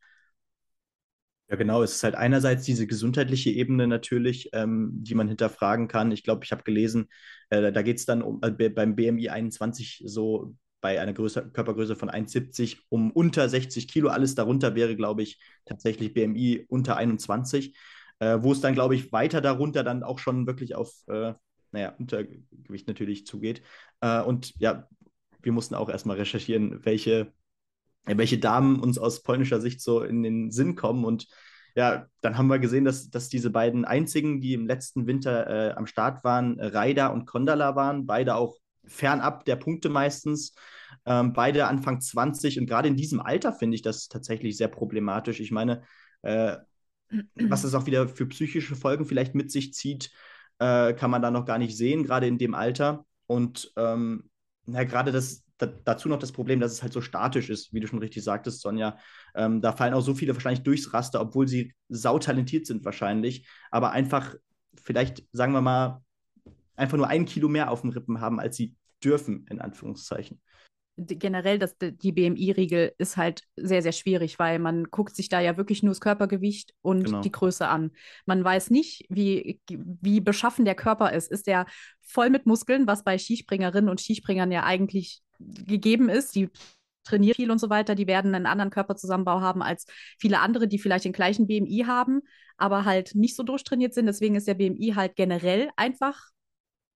Ja, genau. Es ist halt einerseits diese gesundheitliche Ebene natürlich, ähm, die man hinterfragen kann. Ich glaube, ich habe gelesen, äh, da geht es dann um, äh, beim BMI 21 so bei einer Größe, Körpergröße von 1,70 um unter 60 Kilo. Alles darunter wäre, glaube ich, tatsächlich BMI unter 21, äh, wo es dann, glaube ich, weiter darunter dann auch schon wirklich auf, äh, naja, Untergewicht natürlich zugeht. Äh, und ja, wir mussten auch erstmal recherchieren, welche, welche Damen uns aus polnischer Sicht so in den Sinn kommen. Und ja, dann haben wir gesehen, dass, dass diese beiden einzigen, die im letzten Winter äh, am Start waren, Raida und Kondala waren, beide auch fernab der Punkte meistens. Ähm, beide Anfang 20 und gerade in diesem Alter finde ich das tatsächlich sehr problematisch. Ich meine, äh, was es auch wieder für psychische Folgen vielleicht mit sich zieht, äh, kann man da noch gar nicht sehen, gerade in dem Alter. Und ähm, na, gerade das, da, dazu noch das Problem, dass es halt so statisch ist, wie du schon richtig sagtest, Sonja. Ähm, da fallen auch so viele wahrscheinlich durchs Raster, obwohl sie sautalentiert sind wahrscheinlich, aber einfach vielleicht, sagen wir mal, einfach nur ein Kilo mehr auf den Rippen haben, als sie dürfen, in Anführungszeichen generell das, die BMI-Riegel ist halt sehr, sehr schwierig, weil man guckt sich da ja wirklich nur das Körpergewicht und genau. die Größe an. Man weiß nicht, wie, wie beschaffen der Körper ist. Ist der voll mit Muskeln, was bei Skispringerinnen und Skispringern ja eigentlich gegeben ist. Die trainieren viel und so weiter, die werden einen anderen Körperzusammenbau haben als viele andere, die vielleicht den gleichen BMI haben, aber halt nicht so durchtrainiert sind. Deswegen ist der BMI halt generell einfach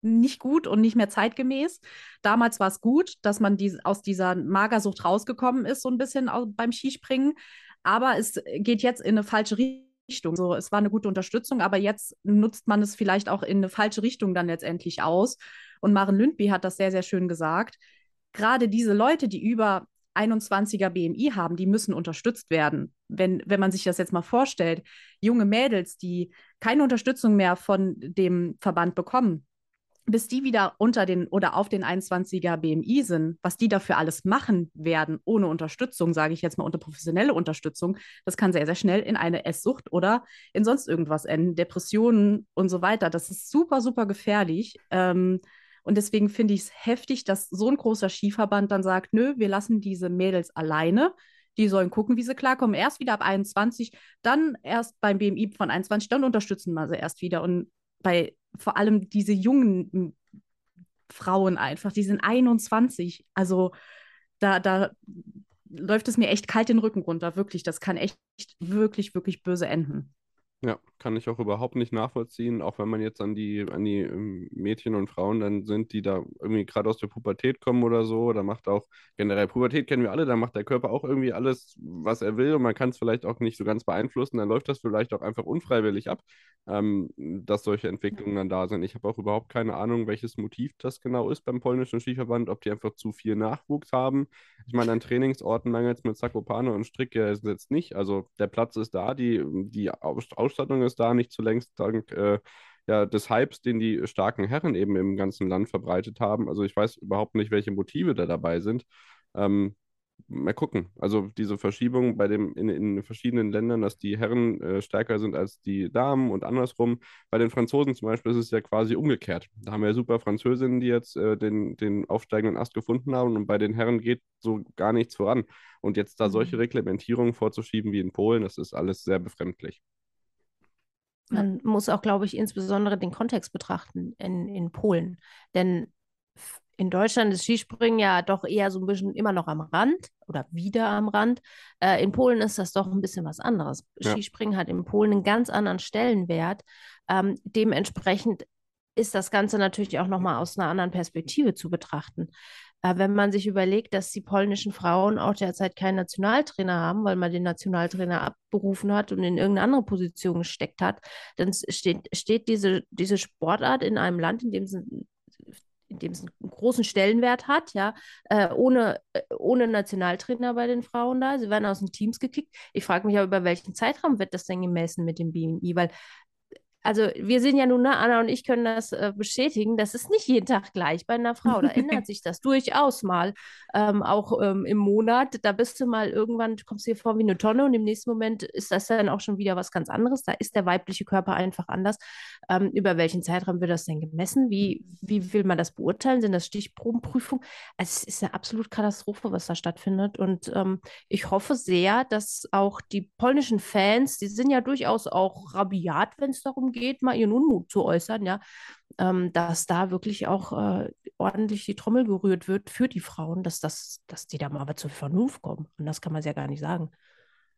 nicht gut und nicht mehr zeitgemäß. Damals war es gut, dass man die, aus dieser Magersucht rausgekommen ist, so ein bisschen beim Skispringen. Aber es geht jetzt in eine falsche Richtung. So, es war eine gute Unterstützung, aber jetzt nutzt man es vielleicht auch in eine falsche Richtung dann letztendlich aus. Und Maren Lündby hat das sehr, sehr schön gesagt. Gerade diese Leute, die über 21er BMI haben, die müssen unterstützt werden. Wenn, wenn man sich das jetzt mal vorstellt, junge Mädels, die keine Unterstützung mehr von dem Verband bekommen, bis die wieder unter den oder auf den 21er BMI sind, was die dafür alles machen werden, ohne Unterstützung, sage ich jetzt mal unter professionelle Unterstützung, das kann sehr, sehr schnell in eine Esssucht oder in sonst irgendwas enden, Depressionen und so weiter. Das ist super, super gefährlich. Ähm, und deswegen finde ich es heftig, dass so ein großer Skiverband dann sagt, nö, wir lassen diese Mädels alleine. Die sollen gucken, wie sie klarkommen. Erst wieder ab 21, dann erst beim BMI von 21, dann unterstützen wir sie erst wieder. Und bei vor allem diese jungen Frauen einfach, die sind 21. Also da, da läuft es mir echt kalt den Rücken runter, wirklich. Das kann echt wirklich, wirklich böse enden. Ja, kann ich auch überhaupt nicht nachvollziehen, auch wenn man jetzt an die, an die ähm, Mädchen und Frauen dann sind, die da irgendwie gerade aus der Pubertät kommen oder so. Da macht auch generell Pubertät kennen wir alle, da macht der Körper auch irgendwie alles, was er will und man kann es vielleicht auch nicht so ganz beeinflussen. Dann läuft das vielleicht auch einfach unfreiwillig ab, ähm, dass solche Entwicklungen dann da sind. Ich habe auch überhaupt keine Ahnung, welches Motiv das genau ist beim polnischen Skiverband, ob die einfach zu viel Nachwuchs haben. Ich meine, an Trainingsorten mangelt es mit Zakopane und Strick jetzt nicht. Also der Platz ist da, die, die Aus Ausstattung ist da, nicht zulängst dank äh, ja, des Hypes, den die starken Herren eben im ganzen Land verbreitet haben. Also ich weiß überhaupt nicht, welche Motive da dabei sind. Ähm, mal gucken. Also diese Verschiebung bei dem in, in verschiedenen Ländern, dass die Herren äh, stärker sind als die Damen und andersrum. Bei den Franzosen zum Beispiel ist es ja quasi umgekehrt. Da haben wir ja super Französinnen, die jetzt äh, den, den aufsteigenden Ast gefunden haben und bei den Herren geht so gar nichts voran. Und jetzt da solche mhm. Reglementierungen vorzuschieben wie in Polen, das ist alles sehr befremdlich. Man muss auch, glaube ich, insbesondere den Kontext betrachten in, in Polen. Denn in Deutschland ist Skispringen ja doch eher so ein bisschen immer noch am Rand oder wieder am Rand. Äh, in Polen ist das doch ein bisschen was anderes. Ja. Skispringen hat in Polen einen ganz anderen Stellenwert. Ähm, dementsprechend ist das Ganze natürlich auch nochmal aus einer anderen Perspektive zu betrachten. Äh, wenn man sich überlegt, dass die polnischen Frauen auch derzeit keinen Nationaltrainer haben, weil man den Nationaltrainer abberufen hat und in irgendeine andere Position gesteckt hat, dann steht, steht diese, diese Sportart in einem Land, in dem es in dem es einen großen Stellenwert hat, ja, äh, ohne, äh, ohne Nationaltrainer bei den Frauen da. Sie werden aus den Teams gekickt. Ich frage mich aber, über welchen Zeitraum wird das denn gemessen mit dem BMI? Weil also wir sind ja nun, ne, Anna und ich können das äh, bestätigen, das ist nicht jeden Tag gleich bei einer Frau. Da ändert sich das durchaus mal. Ähm, auch ähm, im Monat, da bist du mal irgendwann, kommst du dir vor wie eine Tonne und im nächsten Moment ist das dann auch schon wieder was ganz anderes. Da ist der weibliche Körper einfach anders. Ähm, über welchen Zeitraum wird das denn gemessen? Wie, wie will man das beurteilen? Sind das Stichprobenprüfungen? Also es ist eine absolute Katastrophe, was da stattfindet. Und ähm, ich hoffe sehr, dass auch die polnischen Fans, die sind ja durchaus auch rabiat, wenn es darum geht, geht, mal ihren Unmut zu äußern, ja, ähm, dass da wirklich auch äh, ordentlich die Trommel gerührt wird für die Frauen, dass, das, dass die da mal aber zur Vernunft kommen. Und das kann man ja gar nicht sagen.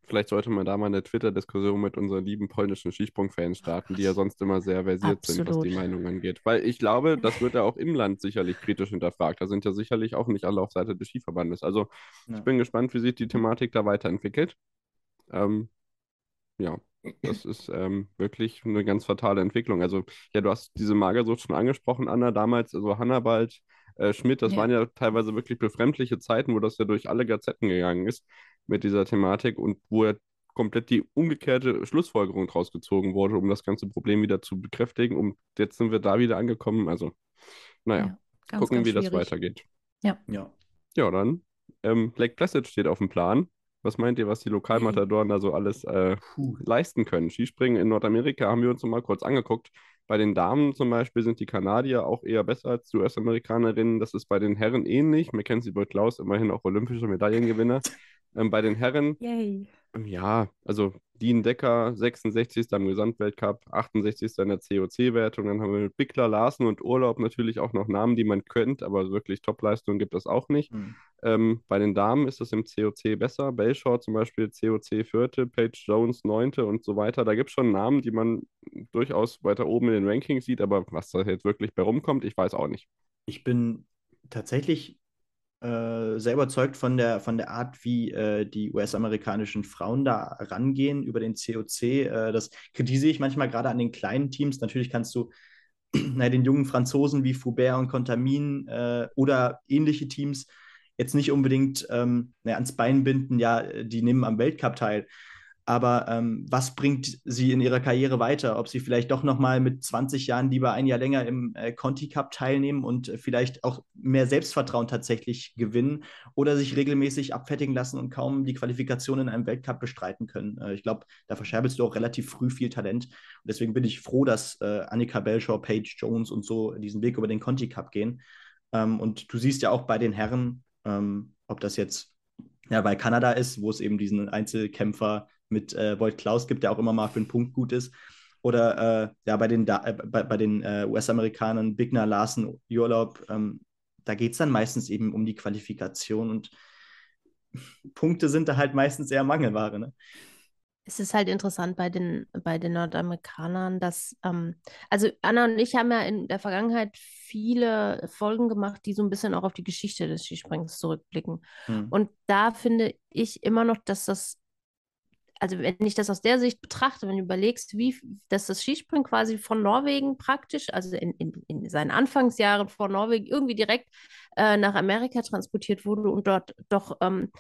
Vielleicht sollte man da mal eine Twitter-Diskussion mit unseren lieben polnischen Skisprung-Fans starten, die ja sonst immer sehr versiert sind, was die Absolut. Meinung angeht. Weil ich glaube, das wird ja auch im Land sicherlich kritisch hinterfragt. Da sind ja sicherlich auch nicht alle auf Seite des Skiverbandes. Also Ja. ich bin gespannt, wie sich die Thematik da weiterentwickelt. Ähm, ja, das ist ähm, wirklich eine ganz fatale Entwicklung. Also, ja, du hast diese Magersucht schon angesprochen, Anna, damals, also Hannibald, äh, Schmidt, das Ja. waren ja teilweise wirklich befremdliche Zeiten, wo das ja durch alle Gazetten gegangen ist mit dieser Thematik und wo ja komplett die umgekehrte Schlussfolgerung draus gezogen wurde, um das ganze Problem wieder zu bekräftigen. Und jetzt sind wir da wieder angekommen. Also, naja, Ja, ganz, gucken, ganz wie das schwierig. weitergeht. Ja. Ja, dann, ähm, Lake Placid steht auf dem Plan. Was meint ihr, was die Lokalmatadoren da so alles äh, leisten können? Skispringen in Nordamerika haben wir uns noch mal kurz angeguckt. Bei den Damen zum Beispiel sind die Kanadier auch eher besser als die US-Amerikanerinnen. Das ist bei den Herren ähnlich. Mackenzie Boyd-Klaus immerhin auch olympische Medaillengewinner. Ähm, bei den Herren, Yay. Ja, also Dean Decker, 66. im Gesamtweltcup, 68. in der COC-Wertung. Dann haben wir mit Bickler, Larsen und Urlaub natürlich auch noch Namen, die man kennt, aber wirklich Topleistungen gibt es auch nicht. Hm. Ähm, bei den Damen ist es im COC besser. Belshaw zum Beispiel COC vierte, Paige Jones neunte und so weiter. Da gibt es schon Namen, die man durchaus weiter oben in den Rankings sieht, aber was da jetzt wirklich bei rumkommt, ich weiß auch nicht. Ich bin tatsächlich äh, sehr überzeugt von der, von der Art, wie äh, die US-amerikanischen Frauen da rangehen über den COC. Äh, das kritisiere ich manchmal gerade an den kleinen Teams. Natürlich kannst du na, den jungen Franzosen wie Foubert und Contamin äh, oder ähnliche Teams jetzt nicht unbedingt ähm, na, ans Bein binden, ja, die nehmen am Weltcup teil. Aber ähm, was bringt sie in ihrer Karriere weiter? Ob sie vielleicht doch nochmal mit 20 Jahren lieber ein Jahr länger im äh, Conti Cup teilnehmen und äh, vielleicht auch mehr Selbstvertrauen tatsächlich gewinnen oder sich regelmäßig abfertigen lassen und kaum die Qualifikation in einem Weltcup bestreiten können. Äh, ich glaube, da verscherbelst du auch relativ früh viel Talent. Und deswegen bin ich froh, dass äh, Annika Belshaw, Paige Jones und so diesen Weg über den Conti Cup gehen. Ähm, und du siehst ja auch bei den Herren, ähm, ob das jetzt ja, bei Kanada ist, wo es eben diesen Einzelkämpfer mit äh, Voigt Klaus gibt, der auch immer mal für einen Punkt gut ist. Oder äh, ja, bei den, da äh, bei, bei den äh, US-Amerikanern, Bigner, Larsen, Urlaub, ähm, da geht es dann meistens eben um die Qualifikation und Punkte sind da halt meistens eher Mangelware. Ne? Es ist halt interessant bei den, bei den Nordamerikanern, dass, ähm, also Anna und ich haben ja in der Vergangenheit viele Folgen gemacht, die so ein bisschen auch auf die Geschichte des Skisprings zurückblicken. Hm. Und da finde ich immer noch, dass das, also wenn ich das aus der Sicht betrachte, wenn du überlegst, wie, dass das Skispringen quasi von Norwegen praktisch, also in, in, in seinen Anfangsjahren vor Norwegen irgendwie direkt äh, nach Amerika transportiert wurde und dort doch ähm,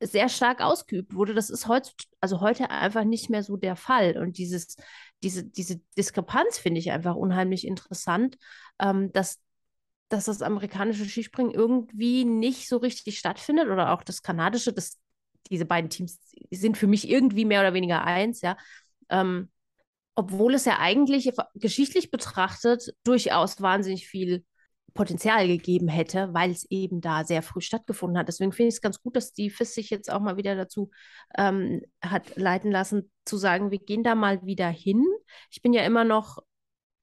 sehr stark ausgeübt wurde. Das ist heute, also heute einfach nicht mehr so der Fall. Und dieses, diese, diese Diskrepanz finde ich einfach unheimlich interessant, ähm, dass, dass das amerikanische Skispringen irgendwie nicht so richtig stattfindet oder auch das kanadische, das, diese beiden Teams sind für mich irgendwie mehr oder weniger eins, ja. Ähm, obwohl es ja eigentlich geschichtlich betrachtet durchaus wahnsinnig viel Potenzial gegeben hätte, weil es eben da sehr früh stattgefunden hat. Deswegen finde ich es ganz gut, dass die FIS sich jetzt auch mal wieder dazu ähm, hat leiten lassen, zu sagen, wir gehen da mal wieder hin. Ich bin ja immer noch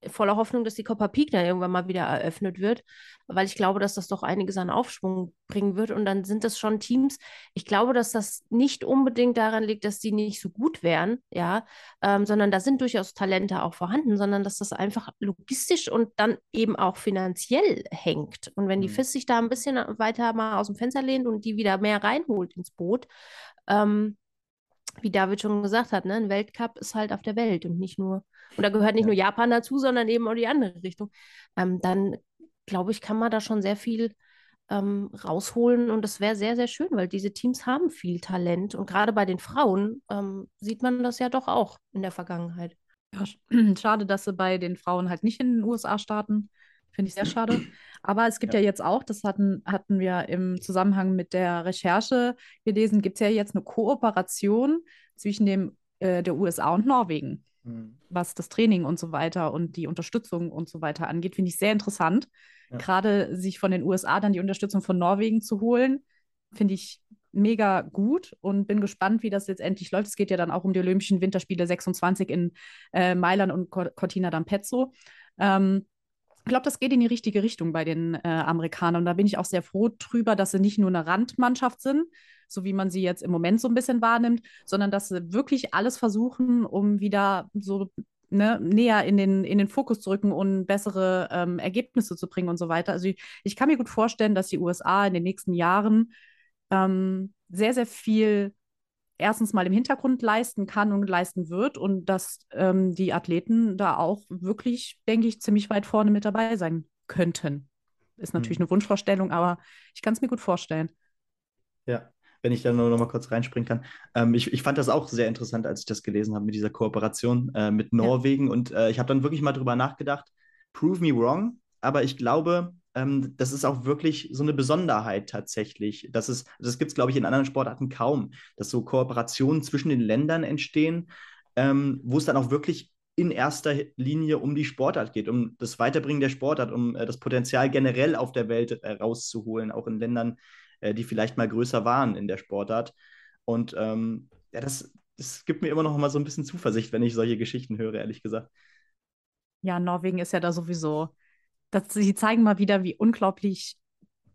voller Hoffnung, dass die Coppa Peak dann irgendwann mal wieder eröffnet wird, weil ich glaube, dass das doch einiges an Aufschwung bringen wird. Und dann sind das schon Teams. Ich glaube, dass das nicht unbedingt daran liegt, dass die nicht so gut wären, ja, ähm, sondern da sind durchaus Talente auch vorhanden, sondern dass das einfach logistisch und dann eben auch finanziell hängt. Und wenn die Mhm. FIS sich da ein bisschen weiter mal aus dem Fenster lehnt und die wieder mehr reinholt ins Boot, ähm, wie David schon gesagt hat, ne, ein Weltcup ist halt auf der Welt und nicht nur, und da gehört nicht Ja. nur Japan dazu, sondern eben auch die andere Richtung. Ähm, dann glaube ich, kann man da schon sehr viel ähm, rausholen und das wäre sehr, sehr schön, weil diese Teams haben viel Talent und gerade bei den Frauen ähm, sieht man das ja doch auch in der Vergangenheit. Ja, sch- schade, dass sie bei den Frauen halt nicht in den USA starten. Finde ich sehr schade. Aber es gibt ja, Ja. jetzt auch, das hatten, hatten wir im Zusammenhang mit der Recherche gelesen, gibt es ja jetzt eine Kooperation zwischen dem, äh, der USA und Norwegen, Hm. was das Training und so weiter und die Unterstützung und so weiter angeht. Finde ich sehr interessant. Ja. Gerade sich von den USA dann die Unterstützung von Norwegen zu holen, finde ich mega gut und bin gespannt, wie das jetzt endlich läuft. Es geht ja dann auch um die Olympischen Winterspiele 26 in äh, Mailand und Cor- Cortina d'Ampezzo. Ähm, ich glaube, das geht in die richtige Richtung bei den äh, Amerikanern. Und da bin ich auch sehr froh drüber, dass sie nicht nur eine Randmannschaft sind, so wie man sie jetzt im Moment so ein bisschen wahrnimmt, sondern dass sie wirklich alles versuchen, um wieder so ne, näher in den, in den Fokus zu rücken und bessere ähm, Ergebnisse zu bringen und so weiter. Also ich, ich, kann mir gut vorstellen, dass die USA in den nächsten Jahren ähm, sehr, sehr viel erstens mal im Hintergrund leisten kann und leisten wird und dass ähm, die Athleten da auch wirklich, denke ich, ziemlich weit vorne mit dabei sein könnten. Ist natürlich mhm. eine Wunschvorstellung, aber ich kann es mir gut vorstellen. Ja, wenn ich da nur noch mal kurz reinspringen kann. Ähm, ich, ich fand das auch sehr interessant, als ich das gelesen habe mit dieser Kooperation äh, mit Norwegen. Ja. Und äh, ich habe dann wirklich mal drüber nachgedacht, prove me wrong, aber ich glaube, ähm, das ist auch wirklich so eine Besonderheit tatsächlich. Das, das gibt es, glaube ich, in anderen Sportarten kaum, dass so Kooperationen zwischen den Ländern entstehen, ähm, wo es dann auch wirklich in erster Linie um die Sportart geht, um das Weiterbringen der Sportart, um äh, das Potenzial generell auf der Welt äh, rauszuholen, auch in Ländern, äh, die vielleicht mal größer waren in der Sportart. Und ähm, ja, das, das gibt mir immer noch mal so ein bisschen Zuversicht, wenn ich solche Geschichten höre, ehrlich gesagt. Ja, Norwegen ist ja da sowieso das, sie zeigen mal wieder, wie unglaublich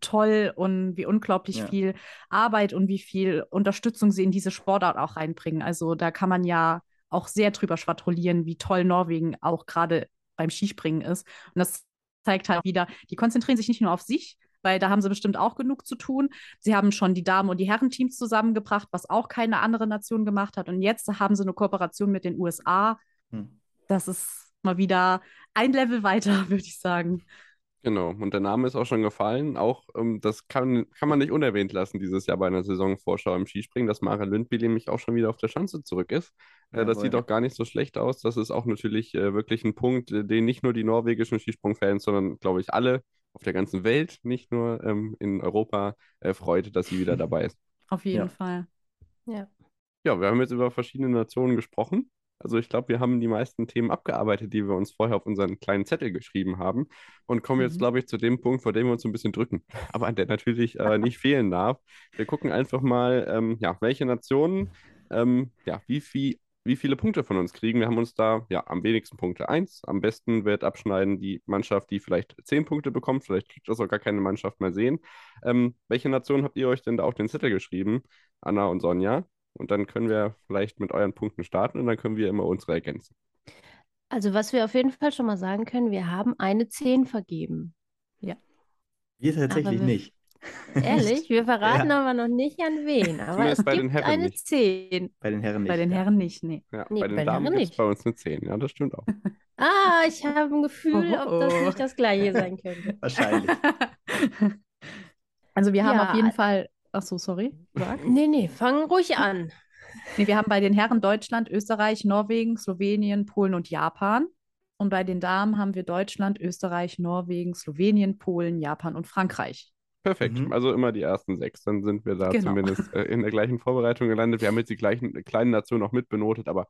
toll und wie unglaublich ja. viel Arbeit und wie viel Unterstützung sie in diese Sportart auch reinbringen. Also da kann man ja auch sehr drüber schwadronieren, wie toll Norwegen auch gerade beim Skispringen ist. Und das zeigt halt wieder, die konzentrieren sich nicht nur auf sich, weil da haben sie bestimmt auch genug zu tun. Sie haben schon die Damen- und die Herrenteams zusammengebracht, was auch keine andere Nation gemacht hat. Und jetzt haben sie eine Kooperation mit den USA. Hm. Das ist mal wieder ein Level weiter, würde ich sagen. Genau, und der Name ist auch schon gefallen. Auch ähm, das kann, kann man nicht unerwähnt lassen dieses Jahr bei einer Saisonvorschau im Skispringen, dass Mara Lündby nämlich auch schon wieder auf der Schanze zurück ist. Äh, das sieht auch gar nicht so schlecht aus. Das ist auch natürlich äh, wirklich ein Punkt, äh, den nicht nur die norwegischen Skisprungfans, sondern glaube ich alle auf der ganzen Welt, nicht nur ähm, in Europa, äh, freut, dass sie wieder dabei ist. Auf jeden ja. Fall. Ja. Ja, wir haben jetzt über verschiedene Nationen gesprochen. Also ich glaube, wir haben die meisten Themen abgearbeitet, die wir uns vorher auf unseren kleinen Zettel geschrieben haben und kommen jetzt, mhm. glaube ich, zu dem Punkt, vor dem wir uns ein bisschen drücken, aber der natürlich äh, nicht fehlen darf. Wir gucken einfach mal, ähm, ja, welche Nationen, ähm, ja, wie viel wie viele Punkte von uns kriegen. Wir haben uns da ja am wenigsten Punkte eins. Am besten wird abschneiden die Mannschaft, die vielleicht zehn Punkte bekommt. Vielleicht kriegt das auch gar keine Mannschaft mehr sehen. Ähm, welche Nation habt ihr euch denn da auf den Zettel geschrieben, Anna und Sonja? Und dann können wir vielleicht mit euren Punkten starten und dann können wir immer unsere ergänzen. Also was wir auf jeden Fall schon mal sagen können, wir haben eine 10 vergeben. Ja. Wir tatsächlich wir, nicht. Ehrlich? Wir verraten ja. aber noch nicht an wen. Aber es gibt eine nicht. 10. Bei den Herren nicht. Bei den Herren nicht, nee. Ja, nee, bei den bei Damen gibt es bei uns eine 10. Ja, das stimmt auch. ah, ich habe ein Gefühl, oh, oh. ob das nicht das gleiche sein könnte. Wahrscheinlich. Also wir haben ja, auf jeden Fall Ach so, sorry. Sag. Nee, nee, fang ruhig an. Nee, wir haben bei den Herren Deutschland, Österreich, Norwegen, Slowenien, Polen und Japan. Und bei den Damen haben wir Deutschland, Österreich, Norwegen, Slowenien, Polen, Japan und Frankreich. Perfekt, mhm. also immer die ersten sechs. Dann sind wir da genau. zumindest äh, in der gleichen Vorbereitung gelandet. Wir haben jetzt die gleichen kleinen Nationen auch mitbenotet, aber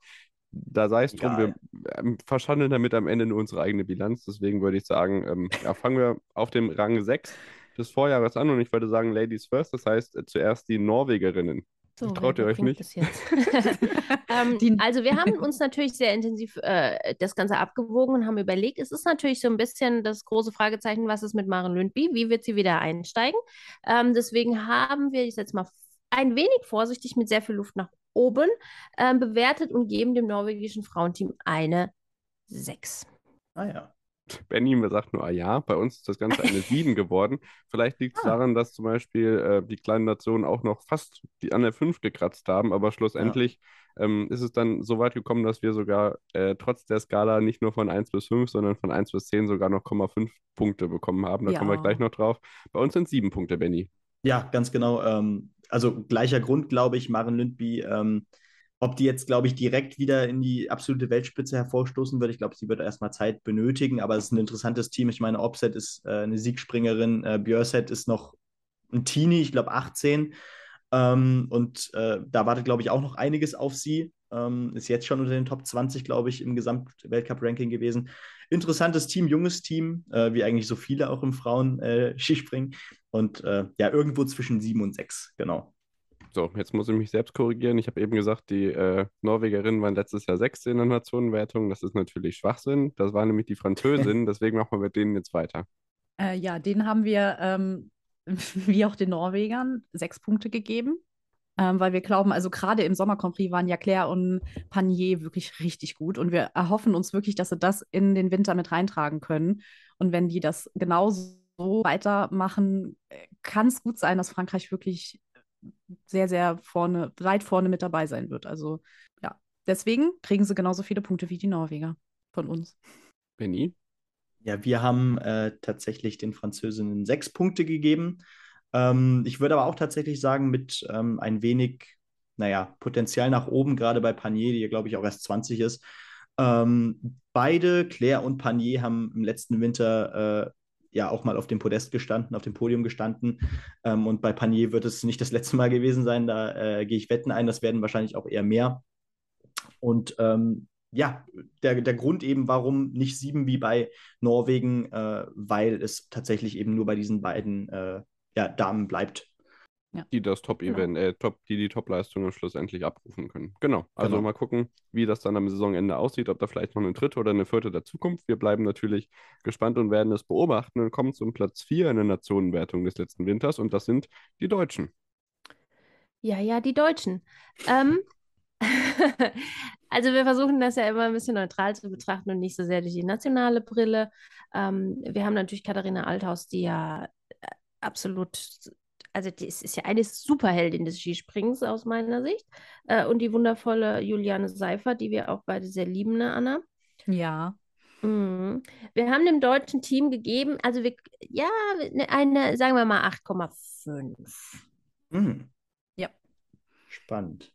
da sei es drum, wir ähm, verschandeln damit am Ende nur unsere eigene Bilanz. Deswegen würde ich sagen, ähm, ja, fangen wir auf dem Rang 6 des Vorjahres an und ich würde sagen Ladies first, das heißt äh, zuerst die Norwegerinnen. So, Traut ihr euch nicht? ähm, also wir haben uns natürlich sehr intensiv äh, das Ganze abgewogen und haben überlegt, es ist natürlich so ein bisschen das große Fragezeichen, was ist mit Maren Lündby, wie wird sie wieder einsteigen? Ähm, deswegen haben wir jetzt mal ein wenig vorsichtig mit sehr viel Luft nach oben ähm, bewertet und geben dem norwegischen Frauenteam eine 6. Ah ja. Benny sagt nur, ah ja, bei uns ist das Ganze eine 7 geworden. Vielleicht liegt es ah. daran, dass zum Beispiel äh, die kleinen Nationen auch noch fast die an der 5 gekratzt haben, aber schlussendlich ja. ähm, ist es dann so weit gekommen, dass wir sogar äh, trotz der Skala nicht nur von 1 bis 5, sondern von 1 bis 10 sogar noch 0,5 Punkte bekommen haben. Da ja. kommen wir gleich noch drauf. Bei uns sind 7 Punkte, Benny. Ja, ganz genau. Ähm, also gleicher Grund, glaube ich, Maren Lündby. Ähm, ob die jetzt, glaube ich, direkt wieder in die absolute Weltspitze hervorstoßen wird, ich glaube, sie wird erstmal Zeit benötigen, aber es ist ein interessantes Team. Ich meine, Opset ist äh, eine Siegspringerin, äh, Björset ist noch ein Teenie, ich glaube 18. Ähm, und äh, da wartet, glaube ich, auch noch einiges auf sie. Ähm, ist jetzt schon unter den Top 20, glaube ich, im Gesamtweltcup-Ranking gewesen. Interessantes Team, junges Team, äh, wie eigentlich so viele auch im Frauen-Skispringen. Äh, und äh, ja, irgendwo zwischen sieben und sechs, genau. So, jetzt muss ich mich selbst korrigieren. Ich habe eben gesagt, die äh, Norwegerinnen waren letztes Jahr Sechste in der Nationenwertung. Das ist natürlich Schwachsinn. Das waren nämlich die Französinnen. Deswegen machen wir mit denen jetzt weiter. Äh, ja, den haben wir, ähm, wie auch den Norwegern, sechs Punkte gegeben. Ähm, weil wir glauben, also gerade im Sommer waren ja Claire und Panier wirklich richtig gut und wir erhoffen uns wirklich, dass sie das in den Winter mit reintragen können. Und wenn die das genauso weitermachen, äh, kann es gut sein, dass Frankreich wirklich sehr, sehr vorne, weit vorne mit dabei sein wird. Also ja, deswegen kriegen sie genauso viele Punkte wie die Norweger von uns. Benny? Ja, wir haben äh, tatsächlich den Französinnen sechs Punkte gegeben. Ähm, ich würde aber auch tatsächlich sagen, mit ähm, ein wenig, naja, Potenzial nach oben, gerade bei Panier, die ja, glaube ich, auch erst 20 ist. Ähm, beide, Claire und Panier, haben im letzten Winter äh, ja auch mal auf dem Podest gestanden, auf dem Podium gestanden. Ähm, und bei Panier wird es nicht das letzte Mal gewesen sein. Da äh, gehe ich Wetten ein, das werden wahrscheinlich auch eher mehr. Und ähm, ja, der, der Grund eben, warum nicht sieben wie bei Norwegen, äh, weil es tatsächlich eben nur bei diesen beiden äh, ja, Damen bleibt. Ja. Die das Top-Event, genau. äh, Top, die die Top-Leistungen schlussendlich abrufen können. Genau. Also genau. mal gucken, wie das dann am Saisonende aussieht, ob da vielleicht noch eine dritte oder eine vierte dazukommt. Wir bleiben natürlich gespannt und werden es beobachten und kommen zum Platz 4 in der Nationenwertung des letzten Winters und das sind die Deutschen. Ja, ja, die Deutschen. Ähm, also wir versuchen das ja immer ein bisschen neutral zu betrachten und nicht so sehr durch die nationale Brille. Ähm, wir haben natürlich Katharina Althaus, die ja äh, absolut, also die ist, ja eine Superheldin des Skisprings aus meiner Sicht. Äh, und die wundervolle Juliane Seifer, die wir auch beide sehr lieben, ne, Anna? Ja. Mhm. Wir haben dem deutschen Team gegeben, also wir, ja, ne, eine, sagen wir mal 8,5. Mhm. Ja. Spannend.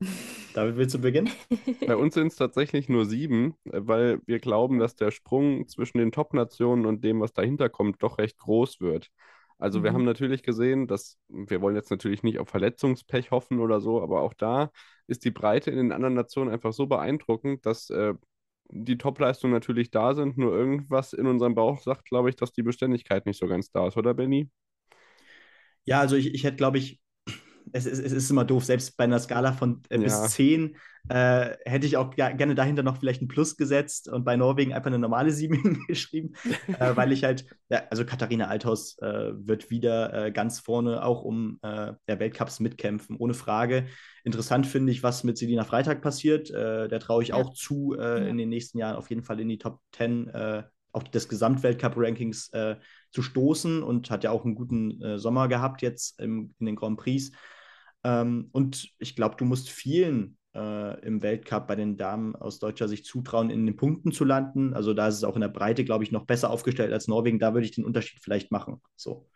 David, willst du beginnen? Bei uns sind es tatsächlich nur sieben, weil wir glauben, dass der Sprung zwischen den Top-Nationen und dem, was dahinter kommt, doch recht groß wird. Also mhm. wir haben natürlich gesehen, dass wir wollen jetzt natürlich nicht auf Verletzungspech hoffen oder so, aber auch da ist die Breite in den anderen Nationen einfach so beeindruckend, dass äh, die Topleistungen natürlich da sind, nur irgendwas in unserem Bauch sagt, glaube ich, dass die Beständigkeit nicht so ganz da ist, oder Benny? Ja, also ich, ich hätte, glaube ich, es, es, es, ist immer doof, selbst bei einer Skala von äh, bis ja. 10 äh, hätte ich auch gerne dahinter noch vielleicht ein Plus gesetzt und bei Norwegen einfach eine normale 7 geschrieben, äh, weil ich halt, ja, also Katharina Althaus äh, wird wieder äh, ganz vorne auch um äh, der Weltcups mitkämpfen, ohne Frage. Interessant finde ich, was mit Selina Freitag passiert. der traue ich ja. auch zu, ja. in den nächsten Jahren auf jeden Fall in die Top 10 auch des Gesamtweltcup-Rankings äh, zu stoßen und hat ja auch einen guten äh, Sommer gehabt jetzt im, in den Grand Prix. Ähm, und ich glaube, du musst vielen äh, im Weltcup bei den Damen aus deutscher Sicht zutrauen, in den Punkten zu landen. Also da ist es auch in der Breite, glaube ich, noch besser aufgestellt als Norwegen. Da würde ich den Unterschied vielleicht machen. So.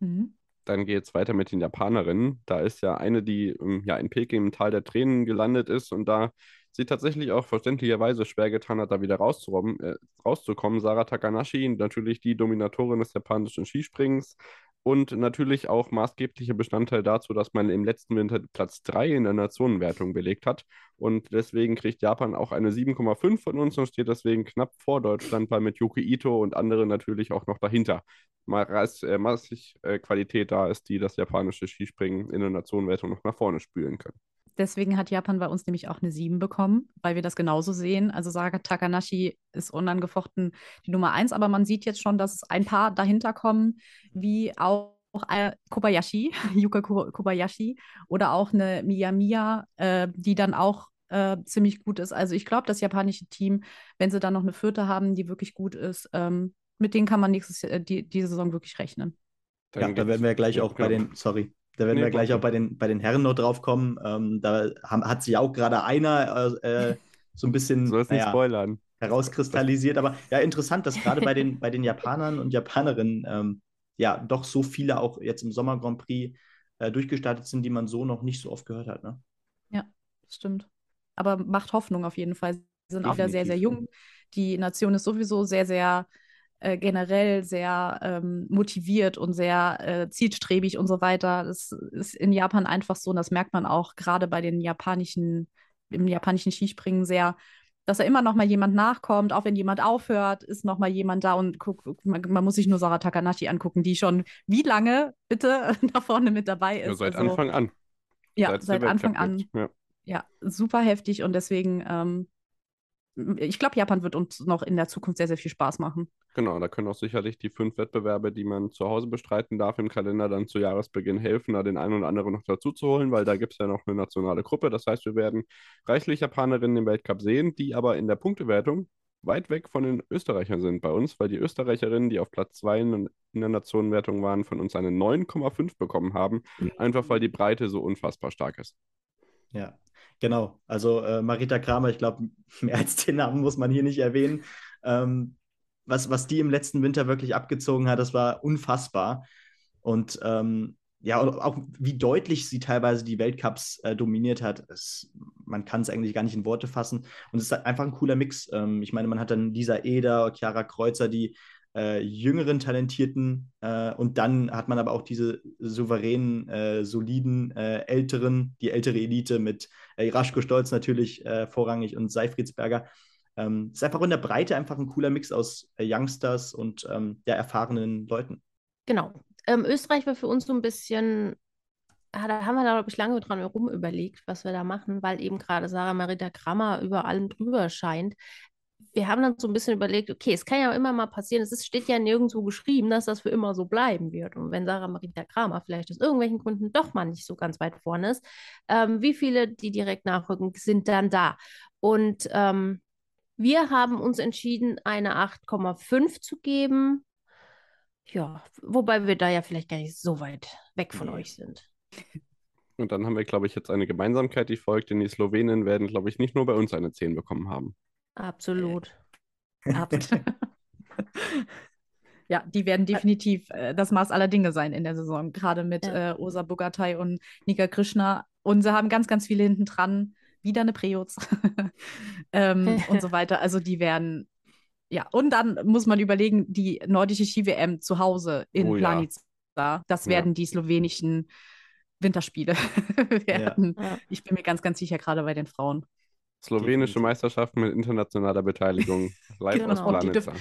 Mhm. Dann geht es weiter mit den Japanerinnen. Da ist ja eine, die ähm, ja in Peking im Tal der Tränen gelandet ist und da sie tatsächlich auch verständlicherweise schwer getan hat, da wieder rauszukommen. Äh, rauszukommen. Sarah Takanashi, natürlich die Dominatorin des japanischen Skisprings und natürlich auch maßgeblicher Bestandteil dazu, dass man im letzten Winter Platz 3 in der Nationenwertung belegt hat. Und deswegen kriegt Japan auch eine 7,5 von uns und steht deswegen knapp vor Deutschland, weil mit Yuki Ito und anderen natürlich auch noch dahinter äh, massig äh, Qualität da ist, die das japanische Skispringen in der Nationenwertung noch nach vorne spülen können deswegen hat Japan bei uns nämlich auch eine 7 bekommen, weil wir das genauso sehen. Also Saga Takanashi ist unangefochten die Nummer 1, aber man sieht jetzt schon, dass ein paar dahinter kommen, wie auch äh, Kobayashi, Yuka Kobayashi oder auch eine Miyamiya, äh, die dann auch äh, ziemlich gut ist. Also ich glaube, das japanische Team, wenn sie dann noch eine vierte haben, die wirklich gut ist, ähm, mit denen kann man nächstes äh, die, diese Saison wirklich rechnen. ja, da werden wir gleich auch bei den, sorry, da werden nee, wir gleich auch bei den, bei den Herren noch drauf kommen. Ähm, da haben, hat sich auch gerade einer äh, äh so ein bisschen Soll naja, spoilern. herauskristallisiert. Aber ja, interessant, dass gerade bei den, bei den Japanern und Japanerinnen ähm, ja doch so viele auch jetzt im Sommer Grand Prix äh, durchgestartet sind, die man so noch nicht so oft gehört hat. Ne? Ja, das stimmt. Aber macht Hoffnung auf jeden Fall. Sie sind Definitiv. auch wieder sehr, sehr jung. Die Nation ist sowieso sehr, sehr äh, generell sehr ähm, motiviert und sehr äh, zielstrebig und so weiter. Das ist in Japan einfach so und das merkt man auch gerade bei den japanischen, im japanischen Skispringen sehr, dass da immer noch mal jemand nachkommt, auch wenn jemand aufhört, ist noch mal jemand da und guck, man, man, muss sich nur Sarah Takanashi angucken, die schon wie lange bitte da vorne mit dabei ist. Ja, seit also, Anfang an. Ja, seit Anfang an. Ja. ja. super heftig und deswegen, ähm, ich glaube, Japan wird uns noch in der Zukunft sehr, sehr viel Spaß machen. Genau, da können auch sicherlich die fünf Wettbewerbe, die man zu Hause bestreiten darf, im Kalender dann zu Jahresbeginn helfen, da den einen oder anderen noch dazu zu holen, weil da gibt es ja noch eine nationale Gruppe. Das heißt, wir werden reichlich Japanerinnen im Weltcup sehen, die aber in der Punktewertung weit weg von den Österreichern sind bei uns, weil die Österreicherinnen, die auf Platz 2 in, der Nationenwertung waren, von uns eine 9,5 bekommen haben, einfach weil die Breite so unfassbar stark ist. Ja, genau. Also äh, Marita Kramer, ich glaube, mehr als den Namen muss man hier nicht erwähnen. Ähm, was, was die im letzten Winter wirklich abgezogen hat, das war unfassbar. Und ähm, ja, auch wie deutlich sie teilweise die Weltcups äh, dominiert hat, es, man kann es eigentlich gar nicht in Worte fassen. Und es ist halt einfach ein cooler Mix. Ähm, ich meine, man hat dann Lisa Eder, Chiara Kreuzer, die äh, jüngeren Talentierten äh, und dann hat man aber auch diese souveränen, äh, soliden, äh, älteren, die ältere Elite mit äh, Raschko Stolz natürlich äh, vorrangig und Seifriedsberger. Ähm, ist einfach in der Breite einfach ein cooler Mix aus Youngsters und ähm, ja, erfahrenen Leuten. Genau, ähm, Österreich war für uns so ein bisschen, ah, da haben wir da, glaube ich, lange dran herum überlegt, was wir da machen, weil eben gerade Sarah Marita Krammer über allem drüber scheint. Wir haben dann so ein bisschen überlegt, okay, es kann ja immer mal passieren, es ist, steht ja nirgendwo geschrieben, dass das für immer so bleiben wird. Und wenn Sarah Marita Kramer vielleicht aus irgendwelchen Gründen doch mal nicht so ganz weit vorne ist, ähm, wie viele, die direkt nachrücken, sind dann da? Und ähm, wir haben uns entschieden, eine 8,5 zu geben. Ja, wobei wir da ja vielleicht gar nicht so weit weg von nee. euch sind. Und dann haben wir, glaube ich, jetzt eine Gemeinsamkeit, die folgt, denn die Slowenen werden, glaube ich, nicht nur bei uns eine 10 bekommen haben. Absolut. Absolut. ja, die werden definitiv äh, das Maß aller Dinge sein in der Saison, gerade mit ja. äh, Osa Bogatay und Nika Krishna. Und sie haben ganz, ganz viele hinten dran, wieder eine Preoz ähm, und so weiter. Also die werden ja, und dann muss man überlegen, die nordische Ski-WM zu Hause in oh, Planica, ja. das werden ja. die slowenischen Winterspiele werden. Ich bin mir ganz, ganz sicher, gerade bei den Frauen. Slowenische Meisterschaften mit internationaler Beteiligung live genau. aus Planica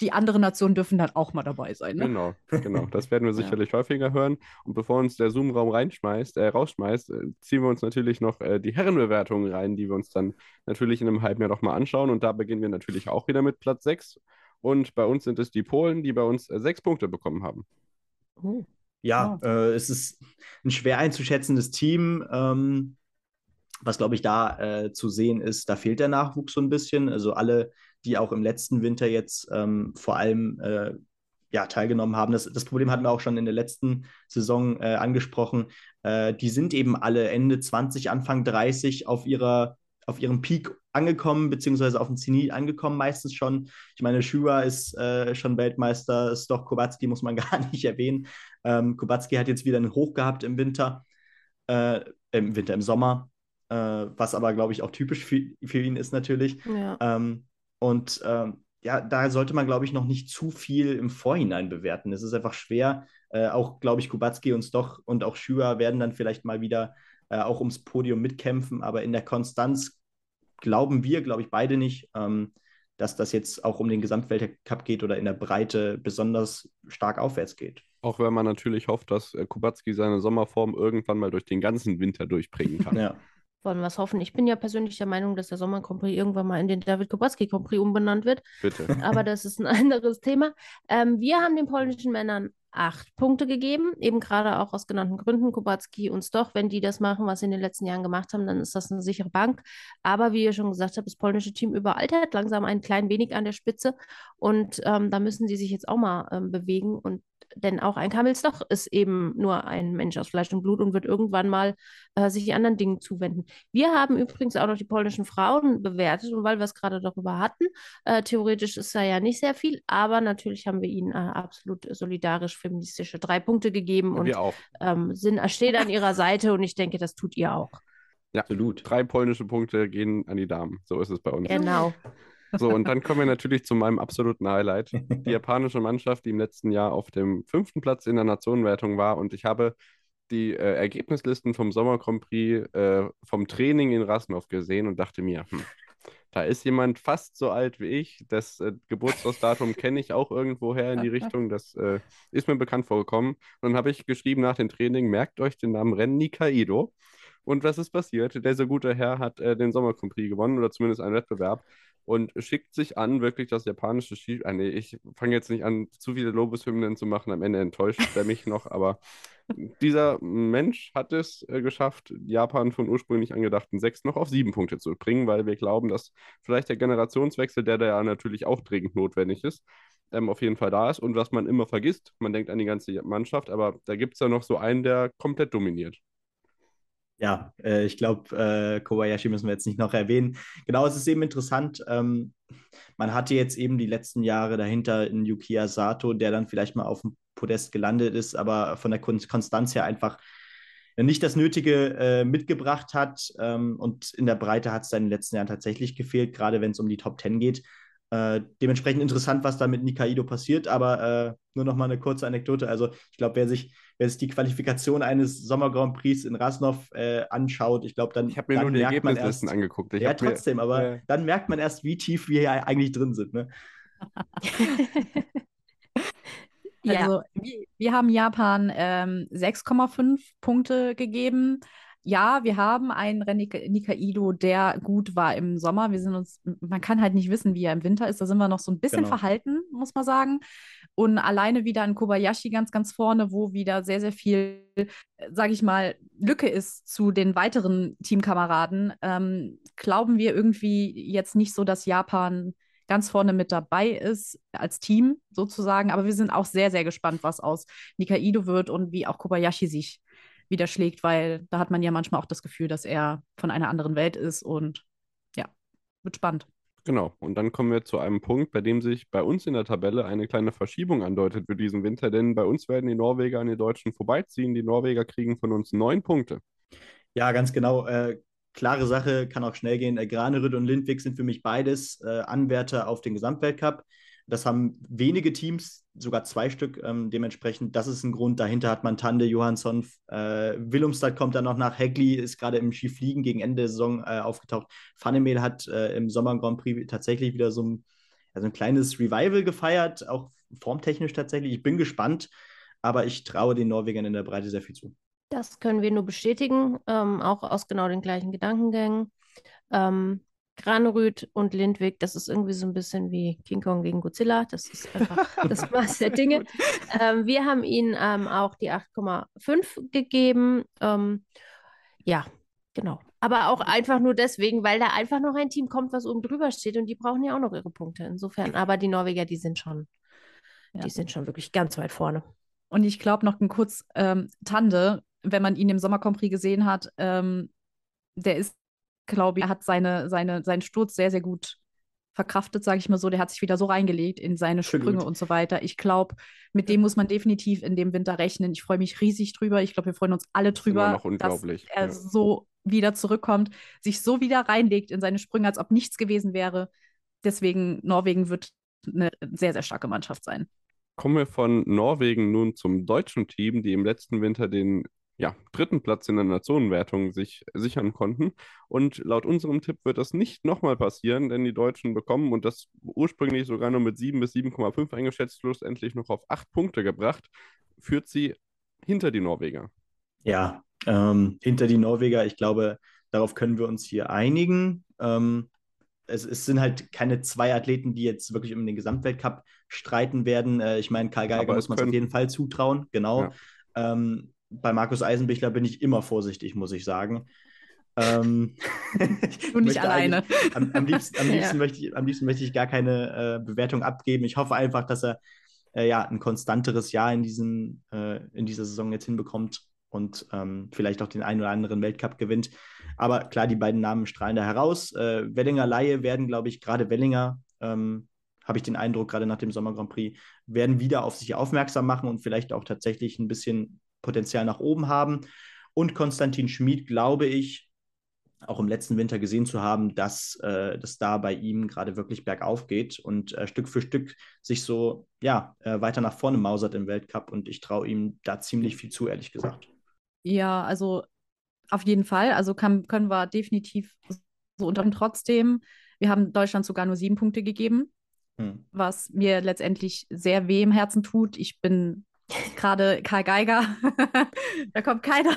die anderen Nationen dürfen dann auch mal dabei sein. Ne? Genau, genau. Das werden wir sicherlich ja. häufiger hören. Und bevor uns der Zoom-Raum reinschmeißt, äh, rausschmeißt, äh, ziehen wir uns natürlich noch äh, die Herrenbewertungen rein, die wir uns dann natürlich in einem halben Jahr nochmal anschauen. Und da beginnen wir natürlich auch wieder mit Platz 6. Und bei uns sind es die Polen, die bei uns äh, sechs Punkte bekommen haben. Oh. Ja, oh. es ist ein schwer einzuschätzendes Team. Ähm, was, glaube ich, da äh, zu sehen ist, da fehlt der Nachwuchs so ein bisschen. Also alle die auch im letzten Winter jetzt ähm, vor allem äh, ja, teilgenommen haben. Das, das Problem hatten wir auch schon in der letzten Saison äh, angesprochen. Äh, die sind eben alle Ende 20, Anfang 30 auf, ihrer, auf ihrem Peak angekommen, beziehungsweise auf dem Zenit angekommen, meistens schon. Ich meine, Schua ist äh, schon Weltmeister, Stoch Kowalski muss man gar nicht erwähnen. Ähm, Kowalski hat jetzt wieder einen Hoch gehabt im Winter, äh, im Winter, im Sommer, äh, was aber, glaube ich, auch typisch für, für ihn ist natürlich. Ja. Ähm, und ähm, ja, da sollte man, glaube ich, noch nicht zu viel im Vorhinein bewerten. Es ist einfach schwer. Äh, auch, glaube ich, Kubacki und Stoch und auch Schürer werden dann vielleicht mal wieder äh, auch ums Podium mitkämpfen. Aber in der Konstanz glauben wir, glaube ich, beide nicht, ähm, dass das jetzt auch um den Gesamtweltcup geht oder in der Breite besonders stark aufwärts geht. Auch wenn man natürlich hofft, dass äh, Kubacki seine Sommerform irgendwann mal durch den ganzen Winter durchbringen kann. ja wollen wir es hoffen. Ich bin ja persönlich der Meinung, dass der Sommer Grand Prix irgendwann mal in den David Kubacki Grand Prix umbenannt wird. Bitte. Aber das ist ein anderes Thema. Ähm, wir haben den polnischen Männern acht Punkte gegeben, eben gerade auch aus genannten Gründen, Kubacki und Stoch. Wenn die das machen, was sie in den letzten Jahren gemacht haben, dann ist das eine sichere Bank. Aber wie ihr schon gesagt habt, das polnische Team überaltert langsam ein klein wenig an der Spitze und ähm, da müssen sie sich jetzt auch mal ähm, bewegen und denn auch ein Kamelsdach ist eben nur ein Mensch aus Fleisch und Blut und wird irgendwann mal äh, sich anderen Dingen zuwenden. Wir haben übrigens auch noch die polnischen Frauen bewertet und weil wir es gerade darüber hatten, äh, theoretisch ist da ja nicht sehr viel, aber natürlich haben wir ihnen äh, absolut solidarisch feministische drei Punkte gegeben und wir auch. Ähm, sind, steht an ihrer Seite und ich denke, das tut ihr auch. Ja, absolut. Drei polnische Punkte gehen an die Damen. So ist es bei uns. Genau. So, und dann kommen wir natürlich zu meinem absoluten Highlight. Die japanische Mannschaft, die im letzten Jahr auf dem fünften Platz in der Nationenwertung war. Und ich habe die äh, Ergebnislisten vom Sommer Grand Prix äh, vom Training in Rasnov gesehen und dachte mir, hm, da ist jemand fast so alt wie ich. Das äh, Geburtstagsdatum kenne ich auch irgendwoher in die Richtung. Das äh, ist mir bekannt vorgekommen. Und dann habe ich geschrieben nach dem Training, merkt euch den Namen Ren Nikaido. Und was ist passiert? Der sehr gute Herr hat äh, den Sommer Grand Prix gewonnen oder zumindest einen Wettbewerb und schickt sich an, wirklich das japanische Ski. Ah, nee, ich fange jetzt nicht an, zu viele Lobeshymnen zu machen. Am Ende enttäuscht er mich noch, aber dieser Mensch hat es äh, geschafft, Japan von ursprünglich angedachten sechs noch auf sieben Punkte zu bringen, weil wir glauben, dass vielleicht der Generationswechsel, der da ja natürlich auch dringend notwendig ist, ähm, auf jeden Fall da ist. Und was man immer vergisst, man denkt an die ganze Mannschaft, aber da gibt es ja noch so einen, der komplett dominiert. Ja, äh, ich glaube, äh, Kobayashi müssen wir jetzt nicht noch erwähnen. Genau, es ist eben interessant. Ähm, man hatte jetzt eben die letzten Jahre dahinter in Yukiya Sato, der dann vielleicht mal auf dem Podest gelandet ist, aber von der Konstanz her einfach nicht das Nötige äh, mitgebracht hat. Ähm, und in der Breite hat es in den letzten Jahren tatsächlich gefehlt, gerade wenn es um die Top Ten geht. Äh, dementsprechend interessant, was da mit Nikaido passiert, aber äh, nur noch mal eine kurze Anekdote. Also ich glaube, wer sich, wer sich die Qualifikation eines Sommer Grand Prix in Rasnov äh, anschaut, ich glaube, dann Ich habe mir dann nur die Ergebnislisten angeguckt. Ich ja, trotzdem, mir, aber dann merkt man erst, wie tief wir hier eigentlich drin sind. Ne? also wir, wir, haben Japan ähm, 6,5 Punkte gegeben ja, wir haben einen Nikaido, der gut war im Sommer. Wir sind uns, man kann halt nicht wissen, wie er im Winter ist. Da sind wir noch so ein bisschen genau. verhalten, muss man sagen. Und alleine wieder ein Kobayashi ganz, ganz vorne, wo wieder sehr, sehr viel, sage ich mal, Lücke ist zu den weiteren Teamkameraden. Ähm, glauben wir irgendwie jetzt nicht so, dass Japan ganz vorne mit dabei ist, als Team sozusagen. Aber wir sind auch sehr, sehr gespannt, was aus Nikaido wird und wie auch Kobayashi sich widerschlägt, weil da hat man ja manchmal auch das Gefühl, dass er von einer anderen Welt ist und ja, wird spannend. Genau, und dann kommen wir zu einem Punkt, bei dem sich bei uns in der Tabelle eine kleine Verschiebung andeutet für diesen Winter, denn bei uns werden die Norweger an den Deutschen vorbeiziehen. Die Norweger kriegen von uns neun Punkte. Ja, ganz genau. Äh, klare Sache, kann auch schnell gehen. Äh, Granerüt und Lindwig sind für mich beides äh, Anwärter auf den Gesamtweltcup. Das haben wenige Teams, sogar zwei Stück ähm, dementsprechend. Das ist ein Grund. Dahinter hat man Tande, Johansson, äh, Willumstad kommt dann noch nach. Hegli ist gerade im Skifliegen gegen Ende der Saison äh, aufgetaucht. Fanemel hat äh, im Sommer Grand Prix tatsächlich wieder so ein, also ein kleines Revival gefeiert, auch formtechnisch tatsächlich. Ich bin gespannt, aber ich traue den Norwegern in der Breite sehr viel zu. Das können wir nur bestätigen, ähm, auch aus genau den gleichen Gedankengängen. Ähm, Granerüt und Lindwig, das ist irgendwie so ein bisschen wie King Kong gegen Godzilla. Das ist einfach das Maß der Dinge. Ähm, wir haben ihnen ähm, auch die 8,5 gegeben. Ähm, ja, genau. Aber auch einfach nur deswegen, weil da einfach noch ein Team kommt, was oben drüber steht und die brauchen ja auch noch ihre Punkte. Insofern, aber die Norweger, die sind schon, ja. die sind schon wirklich ganz weit vorne. Und ich glaube noch ein kurz ähm, Tande, wenn man ihn im Sommercompris gesehen hat, ähm, der ist glaube ich, er hat seine, seine, seinen Sturz sehr, sehr gut verkraftet, sage ich mal so. Der hat sich wieder so reingelegt in seine Sprünge und so weiter. Ich glaube, mit dem muss man definitiv in dem Winter rechnen. Ich freue mich riesig drüber. Ich glaube, wir freuen uns alle drüber, dass er ja. so wieder zurückkommt, sich so wieder reinlegt in seine Sprünge, als ob nichts gewesen wäre. Deswegen, Norwegen wird eine sehr, sehr starke Mannschaft sein. Kommen wir von Norwegen nun zum deutschen Team, die im letzten Winter den ja, dritten Platz in der Nationenwertung sich sichern konnten. Und laut unserem Tipp wird das nicht nochmal passieren, denn die Deutschen bekommen und das ursprünglich sogar nur mit 7 bis 7,5 eingeschätzt, schlussendlich noch auf 8 Punkte gebracht, führt sie hinter die Norweger. Ja, ähm, hinter die Norweger, ich glaube, darauf können wir uns hier einigen. Ähm, es, es, sind halt keine zwei Athleten, die jetzt wirklich um den Gesamtweltcup streiten werden. Äh, ich meine, Karl Geiger muss man es auf jeden Fall zutrauen, genau. Ja. Ähm, bei Markus Eisenbichler bin ich immer vorsichtig, muss ich sagen. Ähm, du nicht alleine. Am, am, liebsten, am, liebsten ja. möchte ich, am liebsten möchte ich gar keine äh, Bewertung abgeben. Ich hoffe einfach, dass er äh, ja, ein konstanteres Jahr in, diesen, äh, in dieser Saison jetzt hinbekommt und ähm, vielleicht auch den einen oder anderen Weltcup gewinnt. Aber klar, die beiden Namen strahlen da heraus. Äh, Wellinger Laie werden, glaube ich, gerade Wellinger, ähm, habe ich den Eindruck, gerade nach dem Sommer Grand Prix, werden wieder auf sich aufmerksam machen und vielleicht auch tatsächlich ein bisschen Potenzial nach oben haben. Und Konstantin Schmid, glaube ich, auch im letzten Winter gesehen zu haben, dass äh, das da bei ihm gerade wirklich bergauf geht und äh, Stück für Stück sich so ja, äh, weiter nach vorne mausert im Weltcup. Und ich traue ihm da ziemlich viel zu, ehrlich gesagt. Ja, also auf jeden Fall. Also kann, können wir definitiv so unterm trotzdem. Wir haben Deutschland sogar nur sieben Punkte gegeben, hm. was mir letztendlich sehr weh im Herzen tut. Ich bin gerade Karl Geiger, da kommt keiner,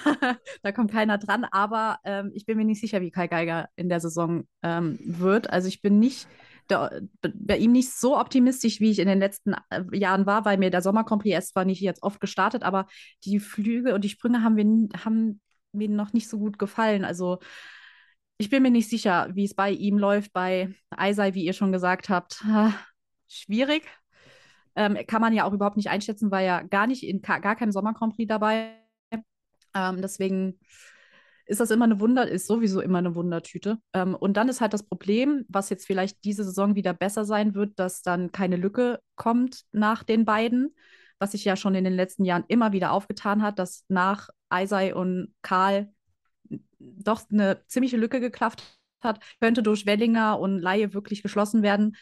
da kommt keiner dran, aber ähm, ich bin mir nicht sicher, wie Karl Geiger in der Saison ähm, wird. Also ich bin nicht da, bei ihm nicht so optimistisch, wie ich in den letzten äh, Jahren war, weil mir der Sommer erst zwar nicht jetzt oft gestartet, aber die Flüge und die Sprünge haben, wir, haben mir noch nicht so gut gefallen. Also ich bin mir nicht sicher, wie es bei ihm läuft, bei Eisei, wie ihr schon gesagt habt. Schwierig. Ähm, kann man ja auch überhaupt nicht einschätzen, weil ja gar nicht in gar keinem Sommer Grand Prix dabei. Ähm, deswegen ist das immer eine Wunder, ist sowieso immer eine Wundertüte. Ähm, und dann ist halt das Problem, was jetzt vielleicht diese Saison wieder besser sein wird, dass dann keine Lücke kommt nach den beiden, was sich ja schon in den letzten Jahren immer wieder aufgetan hat, dass nach Eisei und Karl doch eine ziemliche Lücke geklafft hat, könnte durch Wellinger und Laie wirklich geschlossen werden.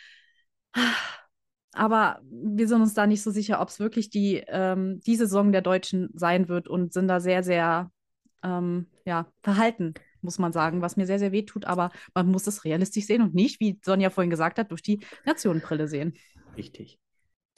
Aber wir sind uns da nicht so sicher, ob es wirklich die, ähm, die Saison der Deutschen sein wird und sind da sehr, sehr ähm, ja, verhalten, muss man sagen, was mir sehr, sehr weh tut. Aber man muss es realistisch sehen und nicht, wie Sonja vorhin gesagt hat, durch die Nationenbrille sehen. Richtig.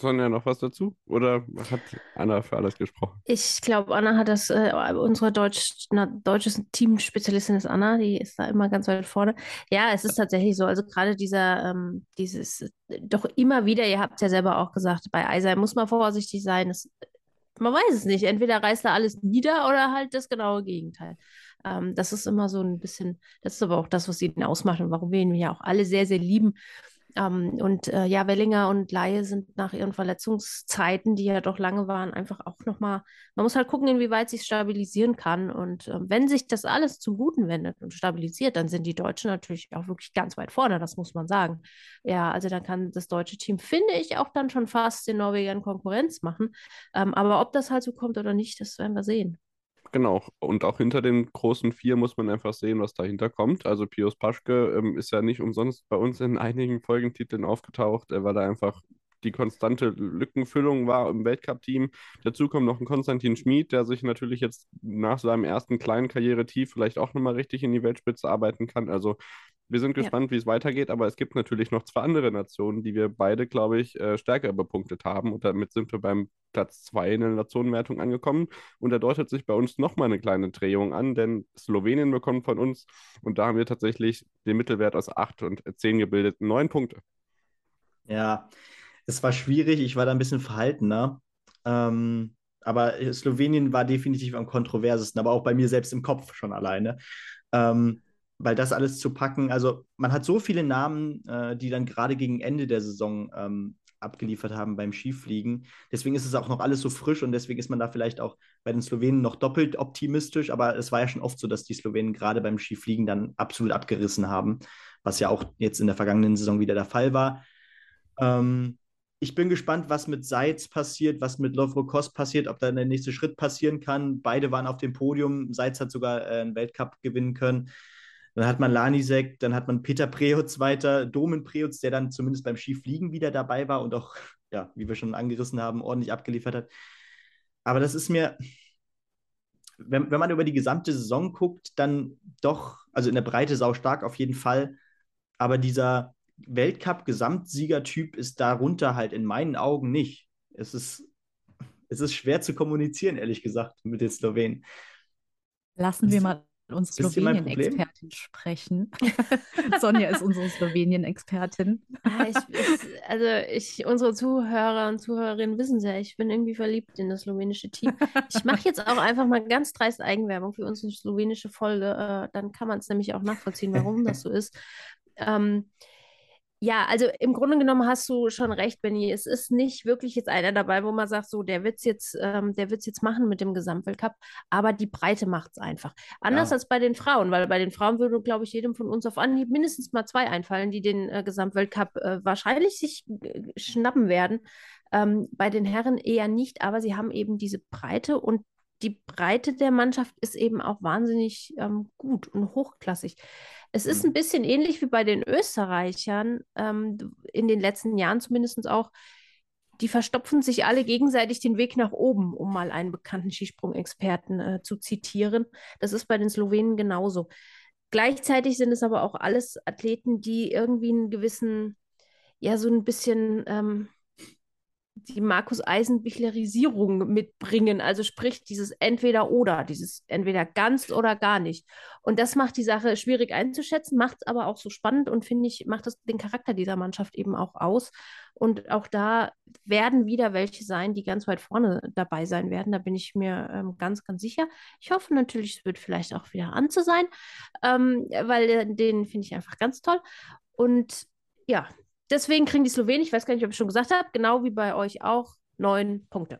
Sonja, noch was dazu? Oder hat Anna für alles gesprochen? Ich glaube, Anna hat das, äh, unsere Deutsch, na, deutsche Teamspezialistin ist Anna, die ist da immer ganz weit vorne. Ja, es ist tatsächlich so. Also gerade dieser, ähm, dieses, doch immer wieder, ihr habt ja selber auch gesagt, bei Eisei muss man vorsichtig sein. Es, man weiß es nicht. Entweder reißt er alles nieder oder halt das genaue Gegenteil. Ähm, das ist immer so ein bisschen, das ist aber auch das, was ihn ausmacht und warum wir ihn ja auch alle sehr, sehr lieben. Ähm, und äh, ja, Wellinger und Laie sind nach ihren Verletzungszeiten, die ja doch lange waren, einfach auch nochmal, man muss halt gucken, inwieweit sich stabilisieren kann. Und äh, wenn sich das alles zum Guten wendet und stabilisiert, dann sind die Deutschen natürlich auch wirklich ganz weit vorne, das muss man sagen. Ja, also dann kann das deutsche Team, finde ich, auch dann schon fast den Norwegern Konkurrenz machen. Ähm, aber ob das halt so kommt oder nicht, das werden wir sehen. Genau, und auch hinter den großen vier muss man einfach sehen, was dahinter kommt. Also Pius Paschke ähm, ist ja nicht umsonst bei uns in einigen Folgentiteln aufgetaucht, weil er einfach die konstante Lückenfüllung war im Weltcup-Team. Dazu kommt noch ein Konstantin Schmid, der sich natürlich jetzt nach seinem ersten kleinen Karrieretief vielleicht auch nochmal richtig in die Weltspitze arbeiten kann. Also wir sind gespannt, ja. wie es weitergeht, aber es gibt natürlich noch zwei andere Nationen, die wir beide, glaube ich, äh, stärker bepunktet haben. Und damit sind wir beim Platz zwei in der Nationenwertung angekommen. Und da deutet sich bei uns nochmal eine kleine Drehung an, denn Slowenien bekommt von uns, und da haben wir tatsächlich den Mittelwert aus acht und zehn gebildet, neun Punkte. Ja, es war schwierig. Ich war da ein bisschen verhaltener. Ähm, aber Slowenien war definitiv am kontroversesten, aber auch bei mir selbst im Kopf schon alleine. Ähm, weil das alles zu packen, also man hat so viele Namen, äh, die dann gerade gegen Ende der Saison ähm, abgeliefert haben beim Skifliegen. Deswegen ist es auch noch alles so frisch und deswegen ist man da vielleicht auch bei den Slowenen noch doppelt optimistisch. Aber es war ja schon oft so, dass die Slowenen gerade beim Skifliegen dann absolut abgerissen haben, was ja auch jetzt in der vergangenen Saison wieder der Fall war. Ähm, ich bin gespannt, was mit Seitz passiert, was mit Lovro-Kost passiert, ob da der nächste Schritt passieren kann. Beide waren auf dem Podium. Seitz hat sogar äh, einen Weltcup gewinnen können. Dann hat man Lanisek, dann hat man Peter Preutz weiter, Domen Preutz, der dann zumindest beim Skifliegen wieder dabei war und auch, ja, wie wir schon angerissen haben, ordentlich abgeliefert hat. Aber das ist mir, wenn, wenn man über die gesamte Saison guckt, dann doch, also in der Breite sau stark auf jeden Fall. Aber dieser Weltcup-Gesamtsiegertyp ist darunter halt in meinen Augen nicht. Es ist, es ist schwer zu kommunizieren, ehrlich gesagt, mit den Slowenen. Lassen wir mal unsere Slowenien-Expertin sprechen. Sonja ist unsere Slowenien-Expertin. Also ich, unsere Zuhörer und Zuhörerinnen wissen ja, ich bin irgendwie verliebt in das slowenische Team. Ich mache jetzt auch einfach mal ganz dreist Eigenwerbung für unsere slowenische Folge. Äh, dann kann man es nämlich auch nachvollziehen, warum das so ist. Ähm, ja, also im Grunde genommen hast du schon recht, Benny. Es ist nicht wirklich jetzt einer dabei, wo man sagt, so, der wird es jetzt, ähm, der wird's jetzt machen mit dem Gesamtweltcup, aber die Breite macht es einfach. Anders ja. als bei den Frauen, weil bei den Frauen würde, glaube ich, jedem von uns auf Anhieb mindestens mal zwei einfallen, die den äh, Gesamtweltcup äh, wahrscheinlich sich äh, schnappen werden. Ähm, bei den Herren eher nicht, aber sie haben eben diese Breite und die Breite der Mannschaft ist eben auch wahnsinnig ähm, gut und hochklassig. Es ist mhm. ein bisschen ähnlich wie bei den Österreichern, ähm, in den letzten Jahren zumindest auch. Die verstopfen sich alle gegenseitig den Weg nach oben, um mal einen bekannten Skisprung-Experten äh, zu zitieren. Das ist bei den Slowenen genauso. Gleichzeitig sind es aber auch alles Athleten, die irgendwie einen gewissen, ja, so ein bisschen ähm, die Markus Eisenbichlerisierung mitbringen. Also sprich dieses entweder oder, dieses entweder ganz oder gar nicht. Und das macht die Sache schwierig einzuschätzen, macht es aber auch so spannend und finde ich, macht das den Charakter dieser Mannschaft eben auch aus. Und auch da werden wieder welche sein, die ganz weit vorne dabei sein werden. Da bin ich mir ähm, ganz, ganz sicher. Ich hoffe natürlich, es wird vielleicht auch wieder an zu sein, ähm, weil äh, den finde ich einfach ganz toll. Und ja, Deswegen kriegen die Slowenen, ich weiß gar nicht, ob ich schon gesagt habe, genau wie bei euch auch, neun Punkte.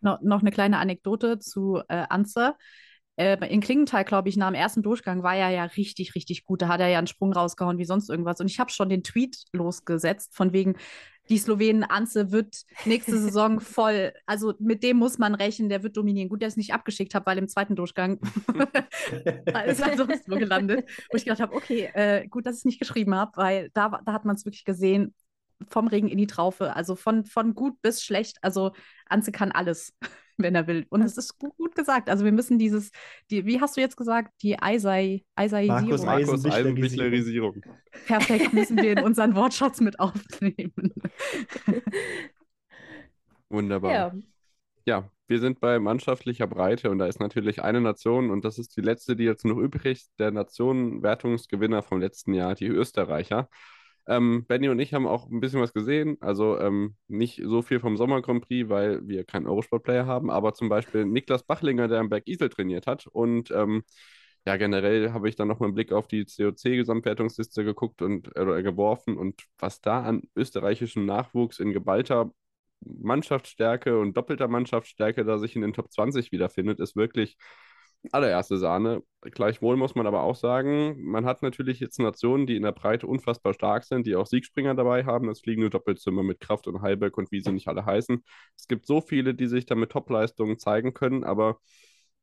No, noch eine kleine Anekdote zu äh, Anze. Äh, in Klingenthal, glaube ich, nach dem ersten Durchgang war er ja richtig, richtig gut. Da hat er ja einen Sprung rausgehauen wie sonst irgendwas. Und ich habe schon den Tweet losgesetzt, von wegen, die Slowenen Anze wird nächste Saison voll, also mit dem muss man rechnen, der wird dominieren. Gut, dass ich nicht abgeschickt habe, weil im zweiten Durchgang ist er sonst wo gelandet. Wo ich gedacht habe, okay, äh, gut, dass ich es nicht geschrieben habe, weil da, da hat man es wirklich gesehen, vom Regen in die Traufe, also von, von gut bis schlecht. Also Anze kann alles wenn er will. Und es ist gut, gut, gesagt. Also wir müssen dieses, die, wie hast du jetzt gesagt, die Eisei, Eiseisierung. Markus, Markus Eisenbichlerisierung. Perfekt, müssen wir in unseren Wortschatz mit aufnehmen. Wunderbar. Ja. ja, wir sind bei mannschaftlicher Breite und da ist natürlich eine Nation und das ist die letzte, die jetzt noch übrig ist, der Nationenwertungsgewinner vom letzten Jahr, die Österreicher. Ähm, Benny und ich haben auch ein bisschen was gesehen. Also ähm, nicht so viel vom Sommer Grand Prix, weil wir keinen Eurosport-Player haben, aber zum Beispiel Niklas Bachlinger, der am Berg Isel trainiert hat. Und ähm, ja, generell habe ich dann nochmal einen Blick auf die COC-Gesamtwertungsliste geguckt und äh, geworfen und was da an österreichischem Nachwuchs in geballter Mannschaftsstärke und doppelter Mannschaftsstärke da sich in den Top 20 wiederfindet, ist wirklich allererste Sahne. Gleichwohl muss man aber auch sagen, man hat natürlich jetzt Nationen, die in der Breite unfassbar stark sind, die auch Siegspringer dabei haben. Das fliegende Doppelzimmer mit Kraft und Heilberg und wie sie nicht alle heißen. Es gibt so viele, die sich da mit Topleistungen zeigen können, aber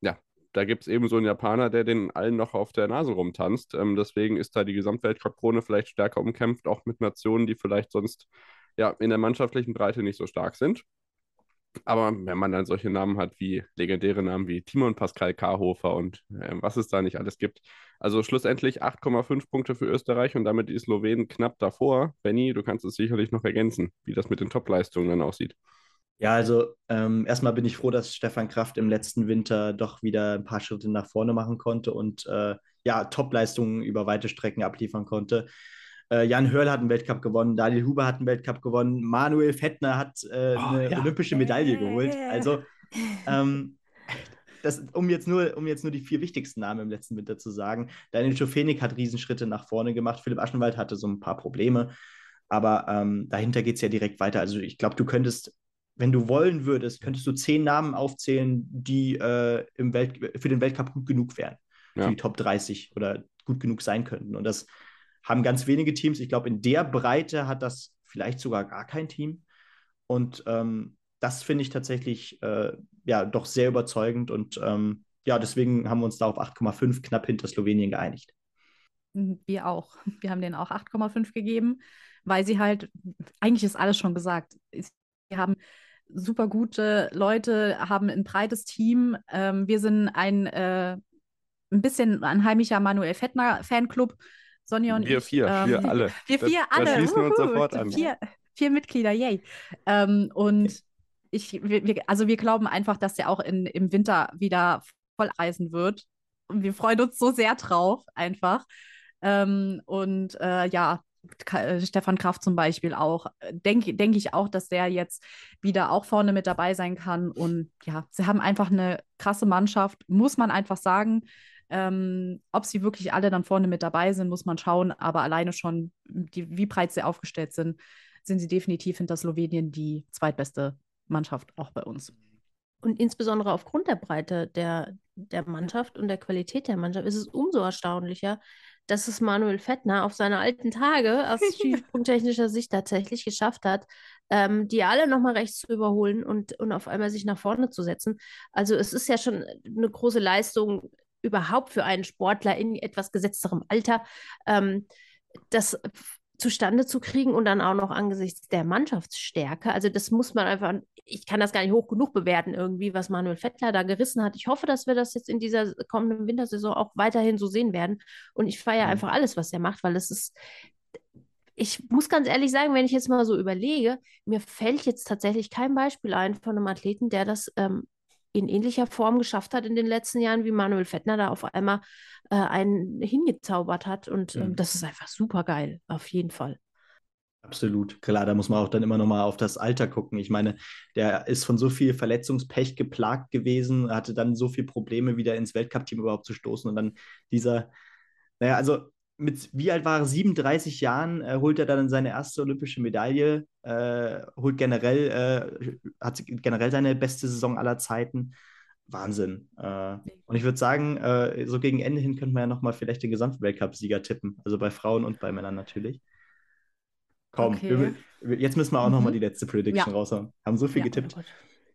ja, da gibt es eben so einen Japaner, der den allen noch auf der Nase rumtanzt. Ähm, deswegen ist da die Gesamtweltcup-Krone vielleicht stärker umkämpft, auch mit Nationen, die vielleicht sonst ja in der mannschaftlichen Breite nicht so stark sind. Aber wenn man dann solche Namen hat wie legendäre Namen wie Timon Pascal Karhofer und äh, was es da nicht alles gibt. Also schlussendlich 8,5 Punkte für Österreich und damit die Slowenen knapp davor. Benny, du kannst es sicherlich noch ergänzen, wie das mit den Topleistungen dann aussieht. Ja, also ähm, erstmal bin ich froh, dass Stefan Kraft im letzten Winter doch wieder ein paar Schritte nach vorne machen konnte und äh, ja, Topleistungen über weite Strecken abliefern konnte. Äh, Jan Hörl hat einen Weltcup gewonnen, Daniel Huber hat einen Weltcup gewonnen, Manuel Fettner hat äh, oh, eine ja. olympische Medaille geholt. Also, ähm, das, um, jetzt nur, um jetzt nur die vier wichtigsten Namen im letzten Winter zu sagen, Daniel Schofenik hat Riesenschritte nach vorne gemacht, Philipp Aschenwald hatte so ein paar Probleme, aber ähm, dahinter geht es ja direkt weiter. Also ich glaube, du könntest, wenn du wollen würdest, könntest du zehn Namen aufzählen, die äh, im Welt, für den Weltcup gut genug wären, ja. für die Top 30 oder gut genug sein könnten. Und das haben ganz wenige Teams. Ich glaube, in der Breite hat das vielleicht sogar gar kein Team. Und ähm, das finde ich tatsächlich äh, ja doch sehr überzeugend. Und ähm, ja, deswegen haben wir uns da auf 8,5 knapp hinter Slowenien geeinigt. Mhm, wir auch. Wir haben denen auch 8,5 gegeben, weil sie halt, eigentlich ist alles schon gesagt. Sie haben super gute Leute, haben ein breites Team. Ähm, wir sind ein, äh, ein bisschen ein heimischer Manuel Fettner Fanclub Sonja und wir ich. Vier, ähm, wir alle. Wir vier das, alle. Da schließen wir uns sofort an. Vier, vier Mitglieder, yay. Ähm, und ich, wir, also wir glauben einfach, dass der auch in, im Winter wieder voll reisen wird. Und wir freuen uns so sehr drauf, einfach. Ähm, und äh, ja, äh, Stefan Kraft zum Beispiel auch, denke denk ich auch, dass der jetzt wieder auch vorne mit dabei sein kann. Und ja, sie haben einfach eine krasse Mannschaft, muss man einfach sagen. Ähm, ob sie wirklich alle dann vorne mit dabei sind, muss man schauen. Aber alleine schon, die, wie breit sie aufgestellt sind, sind sie definitiv hinter Slowenien die zweitbeste Mannschaft auch bei uns. Und insbesondere aufgrund der Breite der, der Mannschaft und der Qualität der Mannschaft ist es umso erstaunlicher, dass es Manuel Fettner auf seine alten Tage aus schießpunkttechnischer Sicht tatsächlich geschafft hat, ähm, die alle nochmal rechts zu überholen und, und auf einmal sich nach vorne zu setzen. Also es ist ja schon eine große Leistung, überhaupt für einen Sportler in etwas gesetzterem Alter, ähm, das zustande zu kriegen und dann auch noch angesichts der Mannschaftsstärke. Also das muss man einfach, ich kann das gar nicht hoch genug bewerten irgendwie, was Manuel Fettler da gerissen hat. Ich hoffe, dass wir das jetzt in dieser kommenden Wintersaison auch weiterhin so sehen werden. Und ich feiere mhm. einfach alles, was er macht, weil es ist, ich muss ganz ehrlich sagen, wenn ich jetzt mal so überlege, mir fällt jetzt tatsächlich kein Beispiel ein von einem Athleten, der das ähm, in ähnlicher Form geschafft hat in den letzten Jahren, wie Manuel Fettner da auf einmal äh, einen hingezaubert hat. Und ähm, Mhm. das ist einfach super geil, auf jeden Fall. Absolut. Klar, da muss man auch dann immer noch mal auf das Alter gucken. Ich meine, der ist von so viel Verletzungspech geplagt gewesen, hatte dann so viele Probleme, wieder ins Weltcup-Team überhaupt zu stoßen. Und dann dieser, naja, also mit wie alt war er? 37 Jahren äh, holt er dann seine erste olympische Medaille, äh, holt generell, äh, hat generell seine beste Saison aller Zeiten. Wahnsinn. Äh, und ich würde sagen, äh, so gegen Ende hin könnten wir ja noch mal vielleicht den Gesamtweltcup-Sieger tippen. Also bei Frauen und bei Männern natürlich. Komm, Okay. wir, wir, jetzt müssen wir auch noch mal Mhm. die letzte Prediction Ja. raushauen. Haben so viel Ja. getippt. Oh.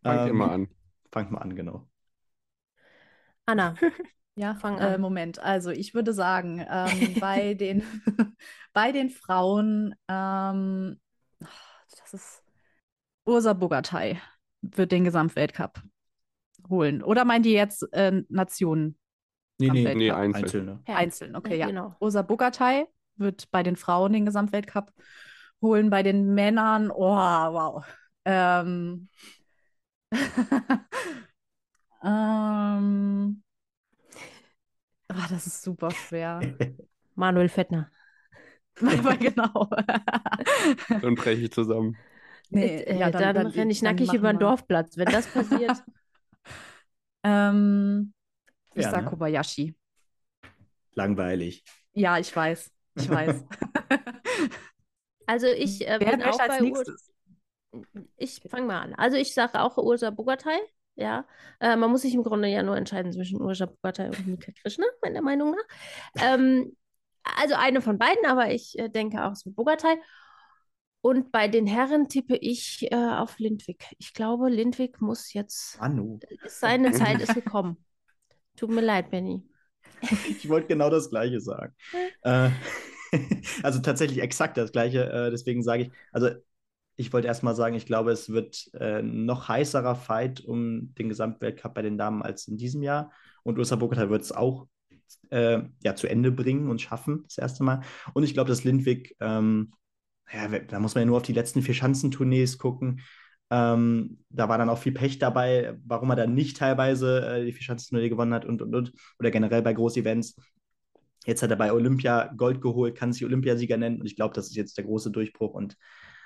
Fangt Ähm, mal an. Fangt mal an, genau. Anna, Ja, Fang äh, an. Moment. Also ich würde sagen, ähm, bei den, bei den Frauen, ähm, das ist Ursa Bogatay wird den Gesamtweltcup holen. Oder meint ihr jetzt äh, Nationen Nee, nee. Nee, einzeln. Einzeln? Okay, ja. genau. Ursa Bogatay wird bei den Frauen den Gesamtweltcup holen. Bei den Männern, oh, wow. Ähm, ähm, ah, das ist super schwer. Manuel Fettner. Genau. Dann breche ich zusammen. Nee, äh, ja, dann, dann- renne ich dann nackig über den Dorfplatz. Wenn das passiert, Ähm, ich Ja, sag ne? Kobayashi. Langweilig. Ja, ich weiß. Ich weiß. also ich äh, Wer bin auch als bei Ur? Ich fange mal an. Also ich sage auch Ursa Bogatay. Ja, äh, man muss sich im Grunde ja nur entscheiden zwischen Ursa Bogatay und Nika Krishna, meiner Meinung nach. Ähm, also eine von beiden, aber ich äh, denke auch es wird Bogatay. Und bei den Herren tippe ich äh, auf Lindwig. Ich glaube, Lindwig muss jetzt, Manu. seine Zeit ist gekommen. Tut mir leid, Benny. Ich wollte genau das Gleiche sagen. äh, also tatsächlich exakt das Gleiche. Äh, deswegen sage ich, also ich wollte erst mal sagen, ich glaube, es wird äh, noch heißerer Fight um den Gesamtweltcup bei den Damen als in diesem Jahr. Und Ursa Bogota wird es auch äh, ja, zu Ende bringen und schaffen, das erste Mal. Und ich glaube, dass Lindwig, ähm, ja, da muss man ja nur auf die letzten vier Schanzentournees gucken. Ähm, da war dann auch viel Pech dabei, warum er dann nicht teilweise äh, die vier Schanzentournee gewonnen hat und, und, und. Oder generell bei Großevents. Jetzt hat er bei Olympia Gold geholt, kann sich Olympiasieger nennen. Und ich glaube, das ist jetzt der große Durchbruch. Und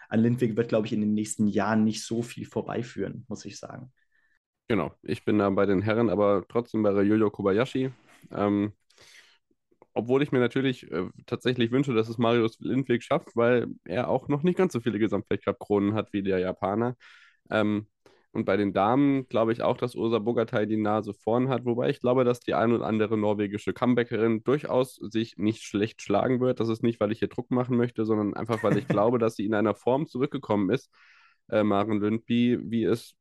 an Lindwig wird, glaube ich, in den nächsten Jahren nicht so viel vorbeiführen, muss ich sagen. Genau, ich bin da bei den Herren, aber trotzdem bei Ryoyo Kobayashi. Ähm, obwohl ich mir natürlich äh, tatsächlich wünsche, dass es Marius Lindwig schafft, weil er auch noch nicht ganz so viele Gesamtweltcup-Kronen hat wie der Japaner. Ähm, und bei den Damen glaube ich auch, dass Ursa Bogatay die Nase vorn hat, wobei ich glaube, dass die ein oder andere norwegische Comebackerin durchaus sich nicht schlecht schlagen wird. Das ist nicht, weil ich hier Druck machen möchte, sondern einfach, weil ich glaube, dass sie in einer Form zurückgekommen ist, äh, Maren Lündby, wie es,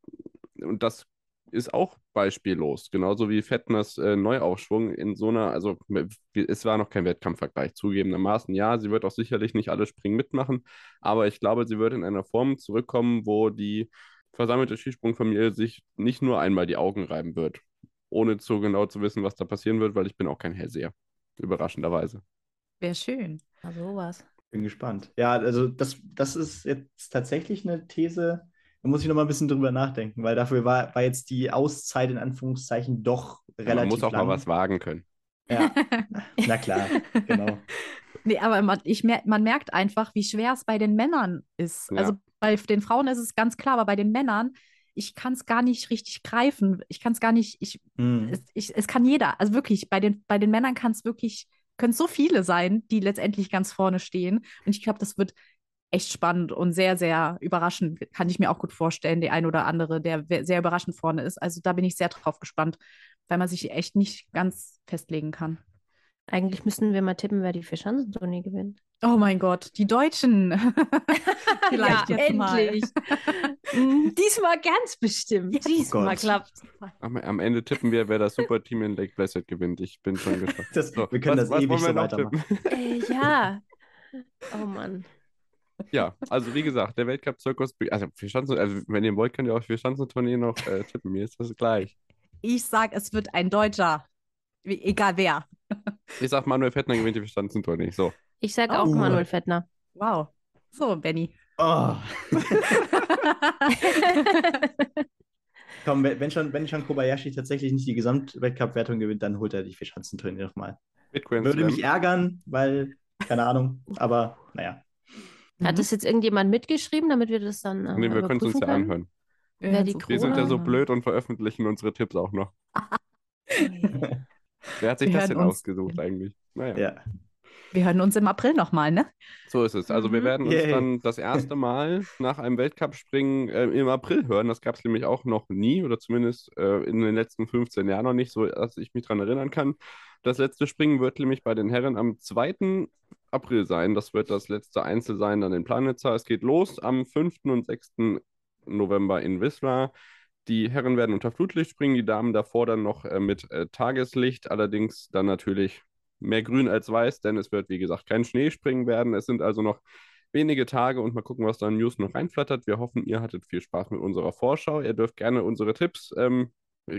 und das ist auch beispiellos, genauso wie Fettners äh, Neuaufschwung in so einer, also es war noch kein Wettkampfvergleich, zugegebenermaßen. Ja, sie wird auch sicherlich nicht alle Springen mitmachen, aber ich glaube, sie wird in einer Form zurückkommen, wo die versammelte Skisprungfamilie sich nicht nur einmal die Augen reiben wird, ohne zu genau zu wissen, was da passieren wird, weil ich bin auch kein Hellseher, überraschenderweise. Wäre schön. Ja, sowas. Bin gespannt. Ja, also das, das ist jetzt tatsächlich eine These, da muss ich noch mal ein bisschen drüber nachdenken, weil dafür war, war jetzt die Auszeit in Anführungszeichen doch relativ Man muss auch lang. mal was wagen können. Ja, na klar, genau. Nee, aber man, ich mer man merkt einfach, wie schwer es bei den Männern ist. Ja. Also bei den Frauen ist es ganz klar, aber bei den Männern, ich kann es gar nicht richtig greifen. Ich kann es gar nicht, ich, Hm. es, ich, es kann jeder. Also wirklich, bei den, bei den Männern kann es wirklich, können so viele sein, die letztendlich ganz vorne stehen. Und ich glaube, das wird echt spannend und sehr, sehr überraschend. Kann ich mir auch gut vorstellen, der ein oder andere, der sehr überraschend vorne ist. Also da bin ich sehr drauf gespannt, weil man sich echt nicht ganz festlegen kann. Eigentlich müssten wir mal tippen, wer die Fischhansen-Tournee gewinnt. Oh mein Gott, die Deutschen. Vielleicht ja, jetzt endlich. Mm, Diesmal ganz bestimmt. Diesmal Gott. klappt Am, am Ende tippen wir, wer das Superteam in Lake Placid gewinnt. Ich bin schon gespannt. Das, So, wir können was- das was ewig so weitermachen. tippen? äh, Ja. Oh Mann. Ja, also wie gesagt, der Weltcup-Zirkus, also, also wenn ihr wollt, könnt ihr auch für Schanzentournee noch äh, tippen. Mir ist das gleich. Ich sag, es wird ein Deutscher. Egal wer. Ich sag, Manuel Fettner gewinnt die Schanzentournee. So. Ich sage Oh. auch Manuel Fettner. Wow. So, Benny. Oh. Komm, wenn schon, wenn schon Kobayashi tatsächlich nicht die Gesamtweltcup-Wertung gewinnt, dann holt er die Vierschanzenturnier nochmal. Würde mich ärgern, weil, keine Ahnung, aber naja. Hat mhm. das jetzt irgendjemand mitgeschrieben, damit wir das dann. Äh, nee, wir können es uns ja anhören. Wer die wir sind ja so blöd und veröffentlichen unsere Tipps auch noch. Wer hat sich wir das denn ausgesucht eigentlich? Naja. Ja. Wir hören uns im April nochmal, ne? So ist es. Also wir mhm. werden uns Yay. dann das erste Mal nach einem Weltcup-Springen äh, im April hören. Das gab es nämlich auch noch nie oder zumindest äh, in den letzten 15 Jahren noch nicht, so dass ich mich daran erinnern kann. Das letzte Springen wird nämlich bei den Herren am 2. April sein. Das wird das letzte Einzel sein dann in Planitza. Es geht los am 5. und 6. November in Wismar. Die Herren werden unter Flutlicht springen, die Damen davor dann noch äh, mit äh, Tageslicht, allerdings dann natürlich mehr grün als weiß, denn es wird, wie gesagt, kein Schneespringen werden. Es sind also noch wenige Tage und mal gucken, was da in News noch reinflattert. Wir hoffen, ihr hattet viel Spaß mit unserer Vorschau. Ihr dürft gerne unsere Tipps ähm,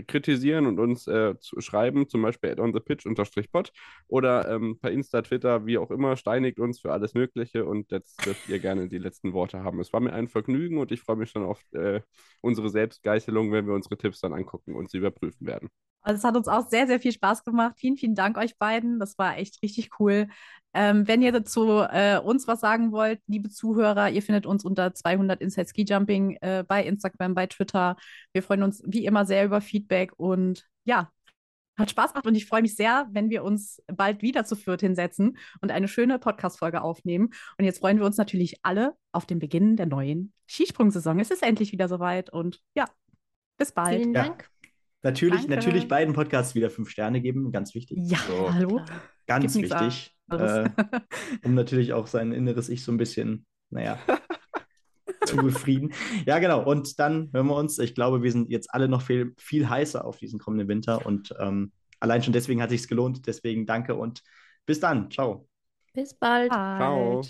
kritisieren und uns äh, schreiben, zum Beispiel at onthepitch-pod oder ähm, per Insta, Twitter, wie auch immer, steinigt uns für alles Mögliche und jetzt dürft ihr gerne die letzten Worte haben. Es war mir ein Vergnügen und ich freue mich schon auf äh, unsere Selbstgeißelung, wenn wir unsere Tipps dann angucken und sie überprüfen werden. Also es hat uns auch sehr, sehr viel Spaß gemacht. Vielen, vielen Dank euch beiden. Das war echt richtig cool. Ähm, wenn ihr dazu äh, uns was sagen wollt, liebe Zuhörer, ihr findet uns unter 200 Inside Ski Jumping äh, bei Instagram, bei Twitter. Wir freuen uns wie immer sehr über Feedback und ja, hat Spaß gemacht und ich freue mich sehr, wenn wir uns bald wieder zu viert hinsetzen und eine schöne Podcast-Folge aufnehmen. Und jetzt freuen wir uns natürlich alle auf den Beginn der neuen Skisprungsaison. Es ist endlich wieder soweit und ja, bis bald. Vielen Dank. Ja. Natürlich, natürlich beiden Podcasts wieder fünf Sterne geben, ganz wichtig. Ja, so. hallo. Ganz Gibt wichtig. Äh, um natürlich auch sein inneres Ich so ein bisschen, naja, zu befrieden. Ja, genau. Und dann hören wir uns. Ich glaube, wir sind jetzt alle noch viel, viel heißer auf diesen kommenden Winter. Und ähm, allein schon deswegen hat sich gelohnt. Deswegen danke und bis dann. Ciao. Bis bald. Ciao.